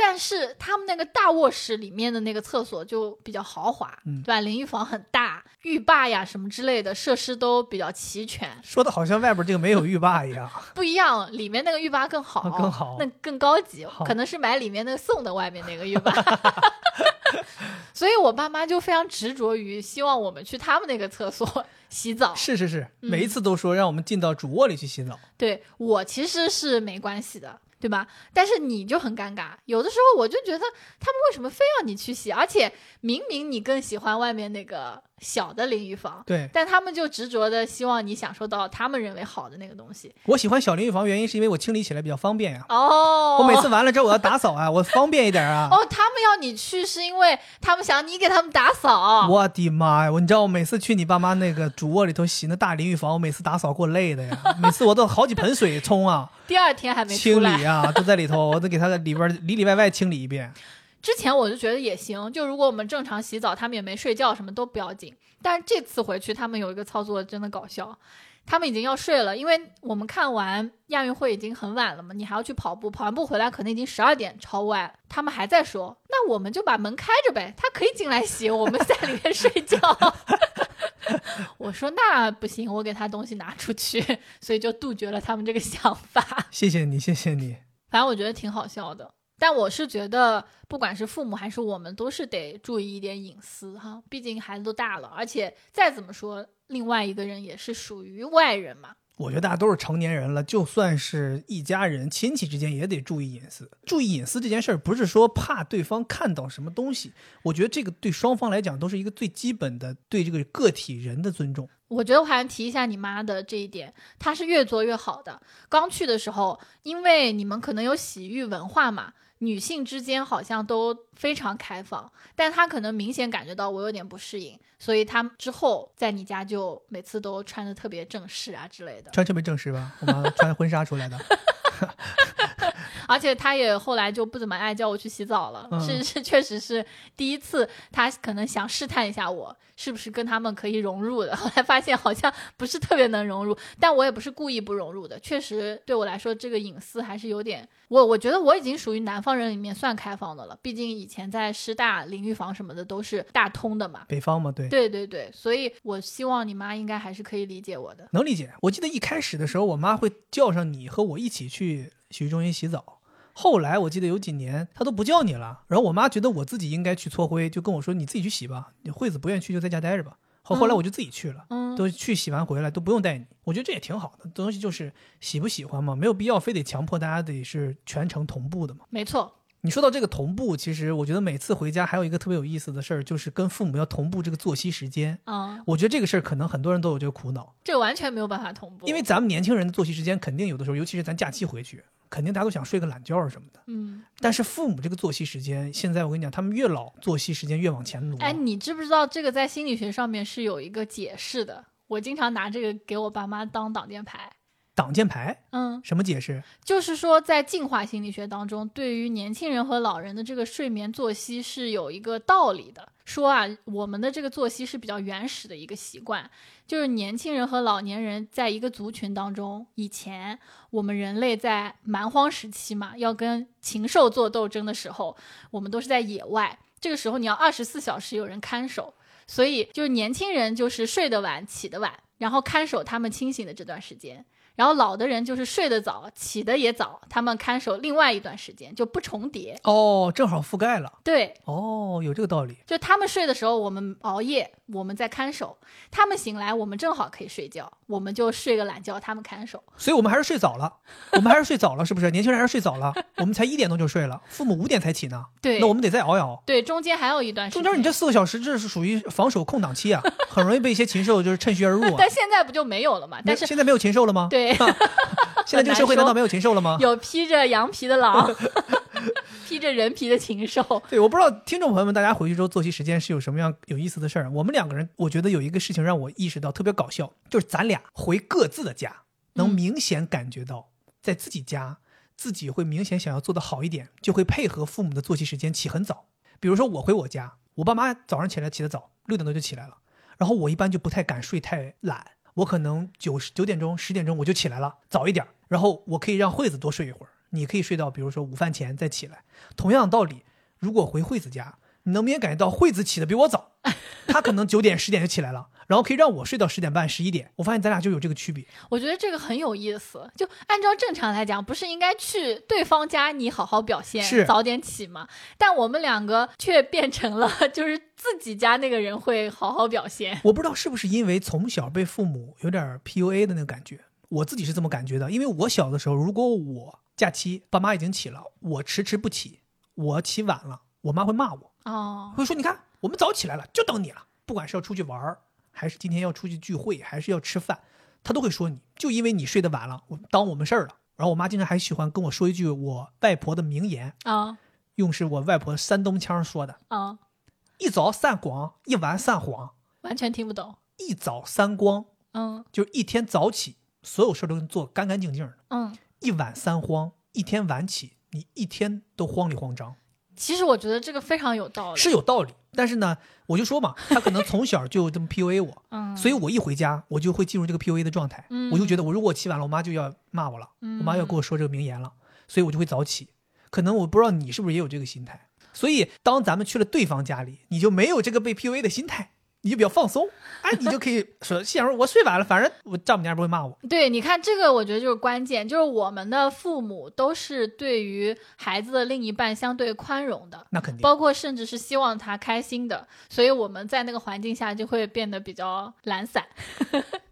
哎，但是他们那个大卧室里面的那个厕所就比较豪华，对吧？淋浴房很大，浴霸呀什么之类的设施都比较齐全。说的好像外边这个没有浴霸一样。不一样，里面那个浴霸更好，更好，那更高级，可能是买里面那个送的外面那个浴霸。所以我爸妈就非常执着于希望我们去他们那个厕所 洗澡。是是是，每一次都说让我们进到主卧里去洗澡。对我其实是没关系的。对吧？但是你就很尴尬，有的时候我就觉得他们为什么非要你去洗？而且明明你更喜欢外面那个小的淋浴房，对但他们就执着的希望你享受到他们认为好的那个东西。我喜欢小淋浴房，原因是因为我清理起来比较方便呀。哦，我每次完了之后我要打扫啊，我方便一点啊。哦，他们要你去是因为他们想你给他们打扫。我的妈呀！我你知道我每次去你爸妈那个主卧里头洗那大淋浴房，我每次打扫给我累的呀，每次我都好几盆水冲啊，第二天还没清。理啊，都在里头，我都给它里边里里外外清理一遍。之前我就觉得也行，就如果我们正常洗澡，他们也没睡觉，什么都不要紧。但是这次回去，他们有一个操作真的搞笑，他们已经要睡了，因为我们看完亚运会已经很晚了嘛，你还要去跑步，跑完步回来可能已经十二点超外，他们还在说，那我们就把门开着呗，他可以进来洗，我们在里面睡觉。我说那不行，我给他东西拿出去，所以就杜绝了他们这个想法。谢谢你，谢谢你。反正我觉得挺好笑的。但我是觉得，不管是父母还是我们，都是得注意一点隐私哈。毕竟孩子都大了，而且再怎么说，另外一个人也是属于外人嘛。我觉得大家都是成年人了，就算是一家人、亲戚之间也得注意隐私。注意隐私这件事儿，不是说怕对方看到什么东西，我觉得这个对双方来讲都是一个最基本的对这个个体人的尊重。我觉得我还想提一下你妈的这一点，她是越做越好的。刚去的时候，因为你们可能有洗浴文化嘛，女性之间好像都非常开放，但她可能明显感觉到我有点不适应，所以她之后在你家就每次都穿的特别正式啊之类的。穿特别正式吧，我妈穿婚纱出来的。而且他也后来就不怎么爱叫我去洗澡了，嗯。是是，确实是第一次，他可能想试探一下我是不是跟他们可以融入的，后来发现好像不是特别能融入，但我也不是故意不融入的，确实对我来说这个隐私还是有点，我我觉得我已经属于南方人里面算开放的了，毕竟以前在师大淋浴房什么的都是大通的嘛，北方嘛，对，对对对，所以我希望你妈应该还是可以理解我的，能理解。我记得一开始的时候，我妈会叫上你和我一起去洗浴中心洗澡。后来我记得有几年他都不叫你了，然后我妈觉得我自己应该去搓灰，就跟我说你自己去洗吧，你惠子不愿意去就在家待着吧。后后来我就自己去了，嗯，都去洗完回来都不用带你，我觉得这也挺好的。东西就是喜不喜欢嘛，没有必要非得强迫大家得是全程同步的嘛。没错，你说到这个同步，其实我觉得每次回家还有一个特别有意思的事儿，就是跟父母要同步这个作息时间。嗯，我觉得这个事儿可能很多人都有这个苦恼，这个完全没有办法同步，因为咱们年轻人的作息时间肯定有的时候，尤其是咱假期回去，肯定大家都想睡个懒觉什么的。嗯。但是父母这个作息时间，现在我跟你讲，他们越老，作息时间越往前挪。哎，你知不知道这个在心理学上面是有一个解释的？我经常拿这个给我爸妈当挡箭牌。挡箭牌嗯，什么解释？就是说在进化心理学当中，对于年轻人和老人的这个睡眠作息是有一个道理的。说啊，我们的这个作息是比较原始的一个习惯，就是年轻人和老年人在一个族群当中，以前我们人类在蛮荒时期嘛，要跟禽兽做斗争的时候，我们都是在野外，这个时候你要二十四小时有人看守，所以就是年轻人就是睡得晚起得晚，然后看守他们清醒的这段时间。然后老的人就是睡得早，起得也早，他们看守另外一段时间就不重叠。哦，正好覆盖了。对，哦，有这个道理。就他们睡的时候，我们熬夜，我们在看守；他们醒来，我们正好可以睡觉，我们就睡个懒觉，他们看守。所以我们还是睡早了，我们还是睡早了，是不是？年轻人还是睡早了，我们才一点钟就睡了，父母五点才起呢。对，那我们得再熬一熬。对中间还有一段时间。中间你这四个小时，这是属于防守空档期啊，很容易被一些禽兽就是趁虚而入啊。但现在不就没有了嘛？但是现在没有禽兽了吗？对，现在这个社会难道没有禽兽了吗？有披着羊皮的狼，披着人皮的禽兽。对，我不知道听众朋友们，大家回去之后作息时间是有什么样有意思的事儿。我们两个人，我觉得有一个事情让我意识到特别搞笑，就是咱俩回各自的家，能嗯明显感觉到在自己家，自己会明显想要做的好一点，就会配合父母的作息时间起很早。比如说我回我家，我爸妈早上起来起得早，六点多就起来了，然后我一般就不太敢睡太懒，我可能九十九点钟、十点钟我就起来了，早一点，然后我可以让惠子多睡一会儿，你可以睡到比如说午饭前再起来。同样道理，如果回惠子家，你能明显感觉到惠子起的比我早，她可能九点十点就起来了，然后可以让我睡到十点半、十一点。我发现咱俩就有这个区别。我觉得这个很有意思。就按照正常来讲，不是应该去对方家你好好表现，是早点起吗？但我们两个却变成了，就是自己家那个人会好好表现。我不知道是不是因为从小被父母有点 PUA 的那个感觉，我自己是这么感觉的。因为我小的时候，如果我假期爸妈已经起了，我迟迟不起，我起晚了，我妈会骂我，哦，会说你看我们早起来了，就等你了。不管是要出去玩儿，还是今天要出去聚会，还是要吃饭，他都会说你，就因为你睡得晚了，我耽误我们事儿了。然后我妈经常还喜欢跟我说一句我外婆的名言，啊用是我外婆山东腔说的：啊，一早散光，一晚散黄。完全听不懂。一早三光，嗯就是一天早起，所有事儿都做干干净净的；嗯，一晚三荒，一天晚起，你一天都慌里慌张，其实我觉得这个非常有道理。是有道理。但是呢，我就说嘛，他可能从小就这么 PUA 我，嗯，所以我一回家，我就会进入这个 PUA 的状态。嗯我就觉得，我如果起晚了，我妈就要骂我了，嗯我妈要跟我说这个名言了，所以我就会早起。可能我不知道你是不是也有这个心态，所以当咱们去了对方家里，你就没有这个被 PUA 的心态，你就比较放松，哎，你就可以说，心想说我睡晚了，反正我丈母娘不会骂我。对，你看这个，我觉得就是关键，就是我们的父母都是对于孩子的另一半相对宽容的，那肯定，包括甚至是希望他开心的，所以我们在那个环境下就会变得比较懒散。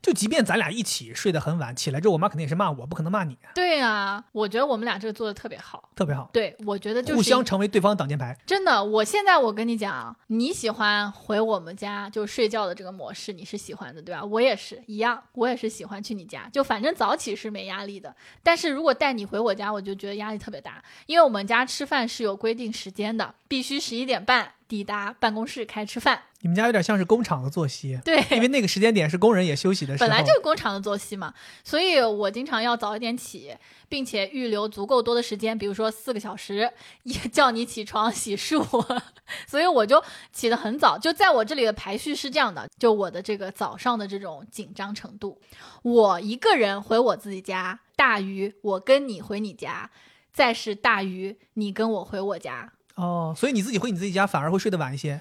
就即便咱俩一起睡得很晚，起来之后，我妈肯定也是骂我，不可能骂你，对啊，我觉得我们俩这个做的特别好。特别好，对，我觉得就是互相成为对方挡箭牌。真的，我现在我跟你讲，你喜欢回我们家就睡觉的这个模式，你是喜欢的，对吧？我也是一样，我也是喜欢去你家，就反正早起是没压力的。但是如果带你回我家，我就觉得压力特别大，因为我们家吃饭是有规定时间的，必须十一点半抵达办公室开吃饭。你们家有点像是工厂的作息，对，因为那个时间点是工人也休息的时候。本来就是工厂的作息嘛，所以我经常要早一点起，并且预留足够多的时间，比如说四个小时，也 叫你起床洗漱，所以我就起得很早。就在我这里的排序是这样的，就我的这个早上的这种紧张程度，我一个人回我自己家，大于我跟你回你家，再是大于你跟我回我家。哦，所以你自己回你自己家反而会睡得晚一些。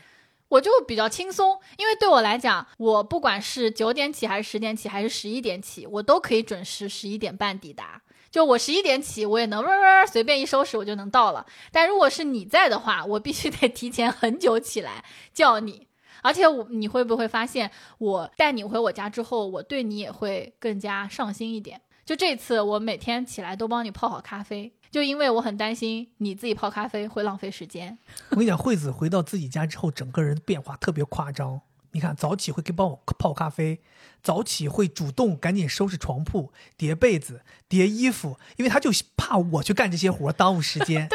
我就比较轻松，因为对我来讲，我不管是九点起还是十点起还是十一点起，我都可以准时十一点半抵达。就我十一点起，我也能嗡嗡随便一收拾我就能到了。但如果是你在的话，我必须得提前很久起来叫你。而且我你会不会发现，我带你回我家之后，我对你也会更加上心一点。就这次，我每天起来都帮你泡好咖啡，就因为我很担心你自己泡咖啡会浪费时间。我跟你讲，惠子回到自己家之后，整个人变化特别夸张。你看，早起会给帮我泡咖啡，早起会主动赶紧收拾床铺、叠被子、叠衣服，因为他就怕我去干这些活，耽误时间。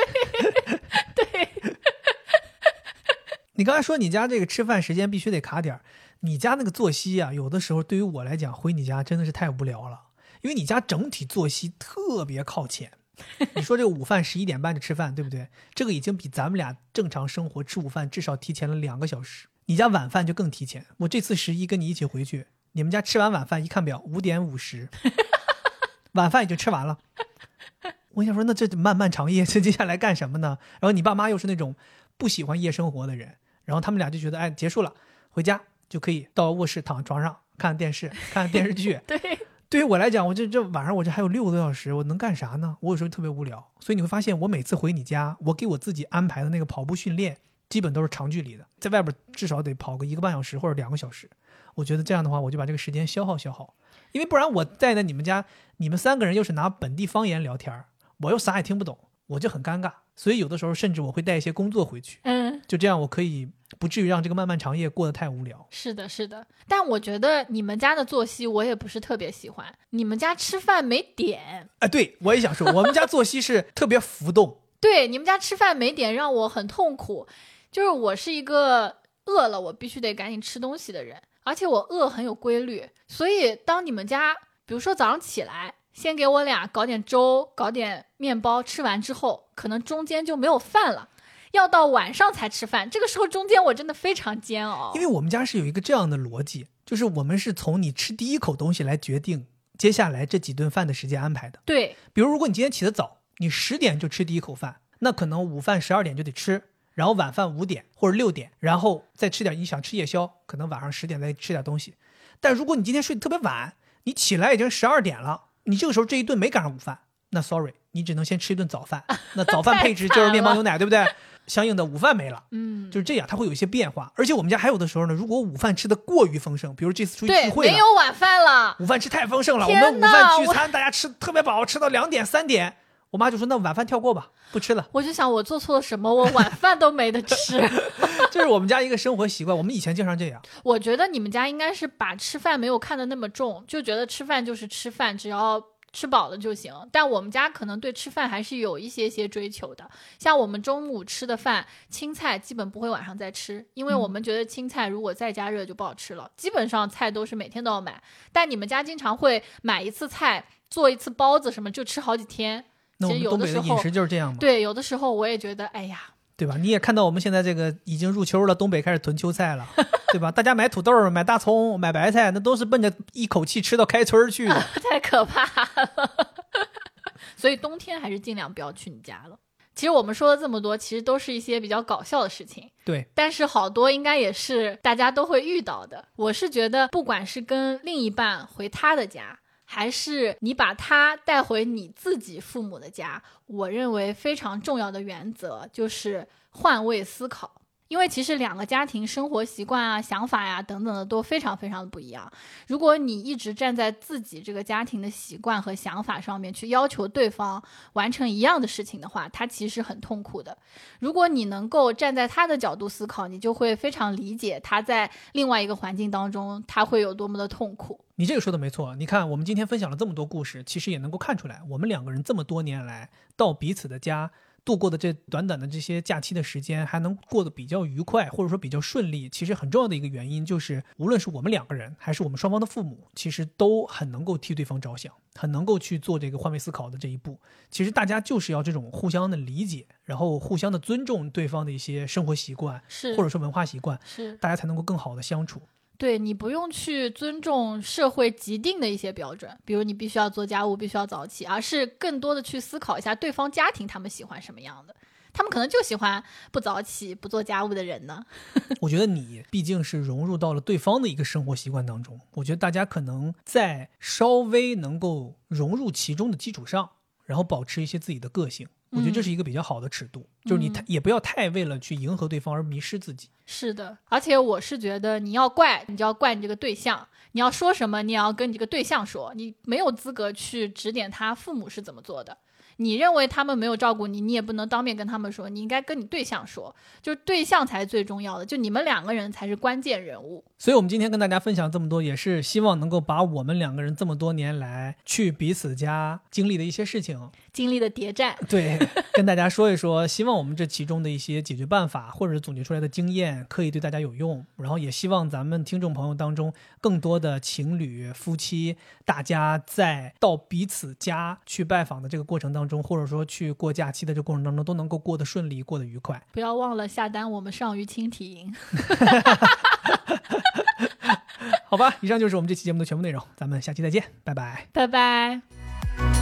对，你刚才说你家这个吃饭时间必须得卡点儿，你家那个作息啊，有的时候对于我来讲，回你家真的是太无聊了，因为你家整体作息特别靠前。你说这个午饭十一点半就吃饭，对不对？这个已经比咱们俩正常生活吃午饭至少提前了两个小时。你家晚饭就更提前。我这次十一跟你一起回去，你们家吃完晚饭一看表，五点五十，晚饭已经吃完了。我想说，那这漫漫长夜，这接下来干什么呢？然后你爸妈又是那种不喜欢夜生活的人，然后他们俩就觉得，哎，结束了，回家就可以到卧室躺床上看电视，看电视剧。对，对于我来讲，我这这晚上我这还有六个多小时，我能干啥呢？我有时候特别无聊，所以你会发现，我每次回你家，我给我自己安排的那个跑步训练，基本都是长距离的，在外边至少得跑个一个半小时或者两个小时。我觉得这样的话，我就把这个时间消耗消耗，因为不然我在那你们家，你们三个人又是拿本地方言聊天，我又啥也听不懂，我就很尴尬。所以有的时候甚至我会带一些工作回去，嗯，就这样我可以不至于让这个漫漫长夜过得太无聊。是的，是的。但我觉得你们家的作息我也不是特别喜欢，你们家吃饭没点。哎，对我也想说，我们家作息是特别浮动。对，你们家吃饭没点让我很痛苦。就是我是一个饿了我必须得赶紧吃东西的人，而且我饿很有规律。所以当你们家，比如说早上起来，先给我俩搞点粥，搞点面包，吃完之后，可能中间就没有饭了，要到晚上才吃饭。这个时候中间我真的非常煎熬。因为我们家是有一个这样的逻辑，就是我们是从你吃第一口东西来决定接下来这几顿饭的时间安排的。对，比如，如果你今天起得早，你十点就吃第一口饭，那可能午饭十二点就得吃，然后晚饭五点或者六点，然后再吃点你想吃夜宵，可能晚上十点再吃点东西。但如果你今天睡得特别晚，你起来已经十二点了，你这个时候这一顿没赶上午饭，那 sorry，你只能先吃一顿早饭。那早饭配置就是面包牛奶，对不对？相应的午饭没了。嗯，就是这样，它会有一些变化。而且我们家还有的时候呢，如果午饭吃的过于丰盛，比如这次出去聚，会了，没有晚饭了。午饭吃太丰盛了，我们午饭聚餐，大家吃特别饱，吃到两点三点，我妈就说那晚饭跳过吧，不吃了。我就想我做错了什么，我晚饭都没得吃。这是我们家一个生活习惯，我们以前经常这样。我觉得你们家应该是把吃饭没有看得那么重，就觉得吃饭就是吃饭，只要吃饱了就行。但我们家可能对吃饭还是有一些些追求的。像我们中午吃的饭，青菜基本不会晚上再吃，因为我们觉得青菜如果再加热就不好吃了。基本上菜都是每天都要买，但你们家经常会买一次菜做一次包子什么，就吃好几天。那我其实有们东北的时候食就是这样嘛，对，有的时候我也觉得，哎呀，对吧？你也看到我们现在这个已经入秋了，东北开始囤秋菜了，对吧？大家买土豆、买大葱、买白菜，那都是奔着一口气吃到开春儿去的。太可怕了。所以冬天还是尽量不要去你家了。其实我们说了这么多，其实都是一些比较搞笑的事情，对，但是好多应该也是大家都会遇到的。我是觉得，不管是跟另一半回他的家，还是你把他带回你自己父母的家，我认为非常重要的原则就是换位思考。因为其实两个家庭生活习惯啊、想法呀、等等的都非常非常的不一样。如果你一直站在自己这个家庭的习惯和想法上面去要求对方完成一样的事情的话，他其实很痛苦的。如果你能够站在他的角度思考，你就会非常理解他在另外一个环境当中他会有多么的痛苦。你这个说的没错。你看，我们今天分享了这么多故事，其实也能够看出来，我们两个人这么多年来到彼此的家度过的这短短的这些假期的时间，还能过得比较愉快，或者说比较顺利。其实很重要的一个原因就是，无论是我们两个人，还是我们双方的父母，其实都很能够替对方着想，很能够去做这个换位思考的这一步。其实大家就是要这种互相的理解，然后互相的尊重对方的一些生活习惯，是或者说文化习惯，是大家才能够更好的相处。对你不用去尊重社会既定的一些标准，比如你必须要做家务，必须要早起，而是更多的去思考一下对方家庭他们喜欢什么样的。他们可能就喜欢不早起、不做家务的人呢。我觉得你毕竟是融入到了对方的一个生活习惯当中，我觉得大家可能在稍微能够融入其中的基础上，然后保持一些自己的个性，我觉得这是一个比较好的尺度，就是你太也不要太为了去迎合对方而迷失自己。是的，而且我是觉得你要怪，你就要怪你这个对象，你要说什么，你也要跟你这个对象说，你没有资格去指点他父母是怎么做的。你认为他们没有照顾你，你也不能当面跟他们说，你应该跟你对象说，就是对象才是最重要的，就你们两个人才是关键人物。所以，我们今天跟大家分享这么多，也是希望能够把我们两个人这么多年来去彼此家经历的一些事情，经历的谍战，对，跟大家说一说。希望我们这其中的一些解决办法，或者是总结出来的经验，可以对大家有用。然后，也希望咱们听众朋友当中，更多的情侣、夫妻，大家在到彼此家去拜访的这个过程当中，或者说去过假期的这个过程当中，都能够过得顺利，过得愉快。不要忘了下单我们上虞轻体营。好吧以上就是我们这期节目的全部内容咱们下期再见拜拜。拜拜。